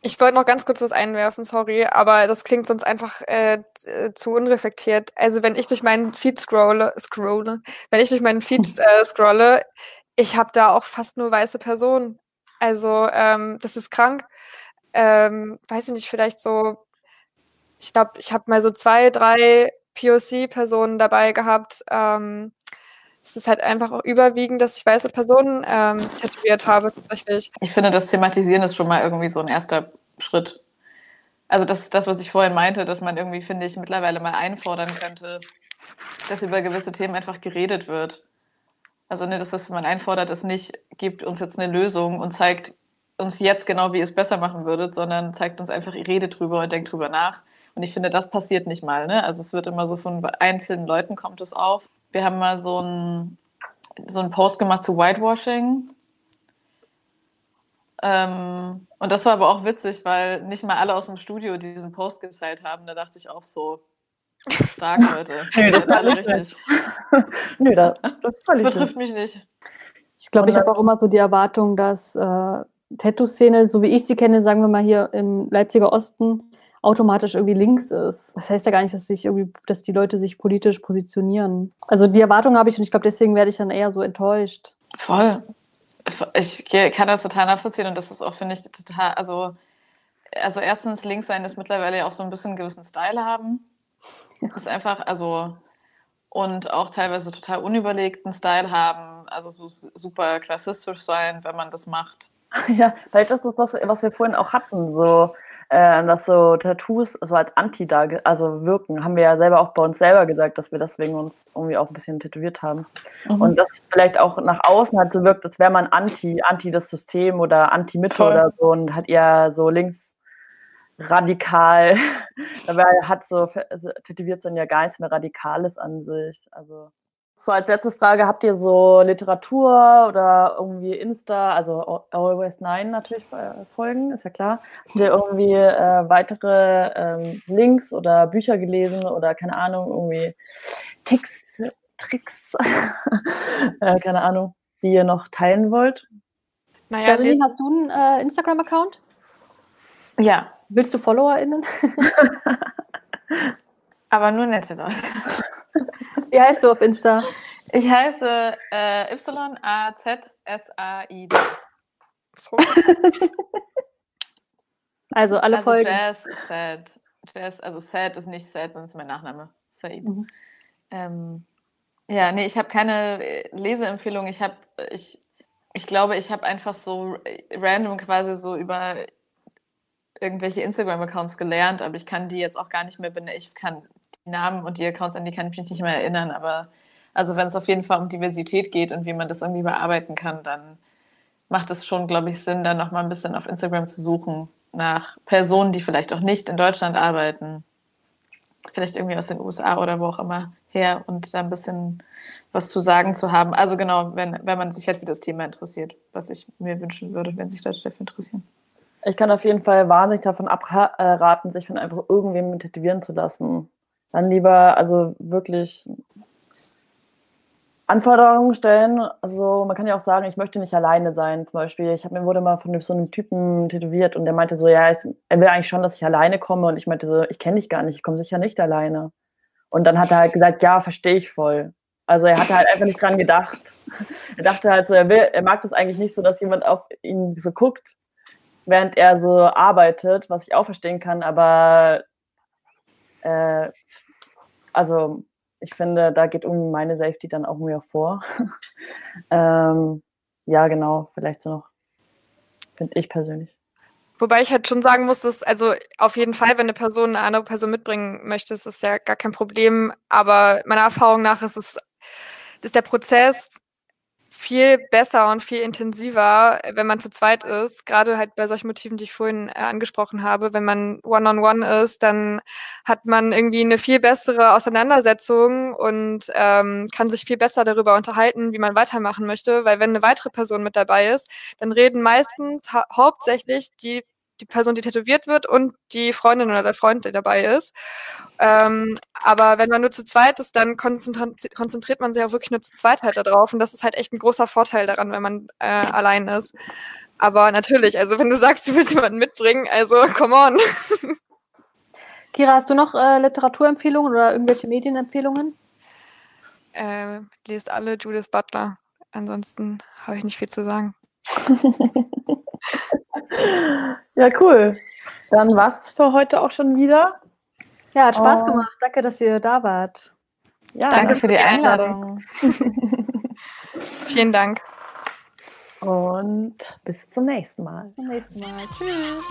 Ich wollte noch ganz kurz was einwerfen, sorry, aber das klingt sonst einfach äh, äh, zu unreflektiert. Also wenn ich durch meinen Feed scrolle, scrolle, wenn ich durch meinen Feed *laughs* äh, scrolle, ich habe da auch fast nur weiße Personen. Also ähm, das ist krank. Ähm, weiß ich nicht, vielleicht so, ich glaube, ich habe mal so zwei, drei POC-Personen dabei gehabt. Ähm, es ist halt einfach auch überwiegend, dass ich weiße Personen ähm, tätowiert habe, tatsächlich. Ich finde, das Thematisieren ist schon mal irgendwie so ein erster Schritt. Also das ist das, was ich vorhin meinte, dass man irgendwie, finde ich, mittlerweile mal einfordern könnte, dass über gewisse Themen einfach geredet wird. Also ne, das, was man einfordert, ist nicht, gibt uns jetzt eine Lösung und zeigt uns jetzt genau, wie ihr es besser machen würdet, sondern zeigt uns einfach, ihr redet drüber und denkt drüber nach. Und ich finde, das passiert nicht mal. Ne? Also es wird immer so von einzelnen Leuten kommt es auf. Wir haben mal so einen so Post gemacht zu Whitewashing. Ähm, und das war aber auch witzig, weil nicht mal alle aus dem Studio diesen Post geteilt haben. Da dachte ich auch so, stark, Leute. Das Sind alle richtig. Nö, das, das ist völlig Betrifft mich nicht. Ich glaube, ich habe auch immer so die Erwartung, dass äh, Tattoo-Szene, so wie ich sie kenne, sagen wir mal hier im Leipziger Osten, automatisch irgendwie links ist. Das heißt ja gar nicht, dass sich irgendwie, dass die Leute sich politisch positionieren. Also die Erwartung habe ich und ich glaube, deswegen werde ich dann eher so enttäuscht. Voll. Ich kann das total nachvollziehen und das ist auch, finde ich, total, also, also erstens, links sein ist mittlerweile ja auch so ein bisschen einen gewissen Style haben. Ist einfach, also, und auch teilweise total unüberlegten Style haben, also so super klassistisch sein, wenn man das macht. Ja, vielleicht ist das, was, was wir vorhin auch hatten, so, äh, dass so Tattoos so als Anti da, also wirken. Haben wir ja selber auch bei uns selber gesagt, dass wir deswegen uns irgendwie auch ein bisschen tätowiert haben. Und das vielleicht auch nach außen halt so wirkt, als wäre man Anti, Anti das System oder Anti-Mitte oder so und hat eher so links radikal. *laughs* Dabei hat so also tätowiert dann ja gar nichts mehr Radikales an sich. Also so als letzte Frage, habt ihr so Literatur oder irgendwie Insta, also Always Nine natürlich äh, folgen, ist ja klar. Habt ihr irgendwie äh, weitere ähm, Links oder Bücher gelesen oder keine Ahnung, irgendwie Ticks, Tricks, *laughs* äh, keine Ahnung, die ihr noch teilen wollt? Naja, Jasmin, hast du einen äh, Instagram-Account? Ja, Willst du FollowerInnen? *laughs* aber nur nette Leute. *laughs* Wie heißt du auf Insta? Ich heiße äh, Y-A-Z-S-A-I-D. so. *laughs* Also alle Also Folgen. Jazz Sad. Jazz, also Sad ist nicht Sad, sondern ist mein Nachname. Said. Mhm. Ähm, ja, nee, ich habe keine äh, Leseempfehlung. Ich habe, ich, ich glaube, ich habe einfach so äh, random quasi so über irgendwelche Instagram-Accounts gelernt, aber ich kann die jetzt auch gar nicht mehr benennen. Ich kann die Namen und die Accounts, an die kann ich mich nicht mehr erinnern, aber also wenn es auf jeden Fall um Diversität geht und wie man das irgendwie bearbeiten kann, dann macht es schon, glaube ich, Sinn, da nochmal ein bisschen auf Instagram zu suchen nach Personen, die vielleicht auch nicht in Deutschland arbeiten, vielleicht irgendwie aus den USA oder wo auch immer her und da ein bisschen was zu sagen zu haben. Also genau, wenn, wenn man sich halt für das Thema interessiert, was ich mir wünschen würde, wenn sich Leute dafür interessieren. Ich kann auf jeden Fall wahnsinnig davon abraten, sich von einfach irgendwem tätowieren zu lassen. Dann lieber, also wirklich Anforderungen stellen. Also man kann ja auch sagen, ich möchte nicht alleine sein. Zum Beispiel, ich habe mir wurde mal von so einem Typen tätowiert und der meinte so, ja, es- er will eigentlich schon, dass ich alleine komme. Und ich meinte so, ich kenne dich gar nicht, ich komme sicher nicht alleine. Und dann hat er halt gesagt, ja, verstehe ich voll. Also er hatte halt einfach nicht dran gedacht. *laughs* Er dachte halt so, er will, er mag das eigentlich nicht so, dass jemand auf ihn so guckt, während er so arbeitet, was ich auch verstehen kann, aber äh, also ich finde, da geht irgendwie meine Safety dann auch mir vor. *laughs* ähm, ja, genau, vielleicht so noch, finde ich persönlich. Wobei ich halt schon sagen muss, dass, also auf jeden Fall, wenn eine Person eine andere Person mitbringen möchte, ist das ja gar kein Problem. Aber meiner Erfahrung nach ist es, ist der Prozess viel besser und viel intensiver, wenn man zu zweit ist. Gerade halt bei solchen Motiven, die ich vorhin äh, angesprochen habe. Wenn man one-on-one ist, dann hat man irgendwie eine viel bessere Auseinandersetzung und ähm, kann sich viel besser darüber unterhalten, wie man weitermachen möchte. Weil wenn eine weitere Person mit dabei ist, dann reden meistens hau hauptsächlich die, die Person, die tätowiert wird und die Freundin oder der Freund, der dabei ist. Ähm, aber wenn man nur zu zweit ist, dann konzentri konzentriert man sich auch wirklich nur zu zweit halt darauf. Und das ist halt echt ein großer Vorteil daran, wenn man äh, allein ist. Aber natürlich, also wenn du sagst, du willst jemanden mitbringen, also come on. *laughs* Kira, hast du noch äh, Literaturempfehlungen oder irgendwelche Medienempfehlungen? äh, lest alle Judith Butler. Ansonsten habe ich nicht viel zu sagen. *laughs* Ja, cool. Dann war's für heute auch schon wieder. Ja, hat Spaß Oh. gemacht. Danke, dass ihr da wart. Ja, Danke für die die Einladung. Einladung. *laughs* Vielen Dank. und bis zum nächsten Mal. Bis zum nächsten Mal. Tschüss.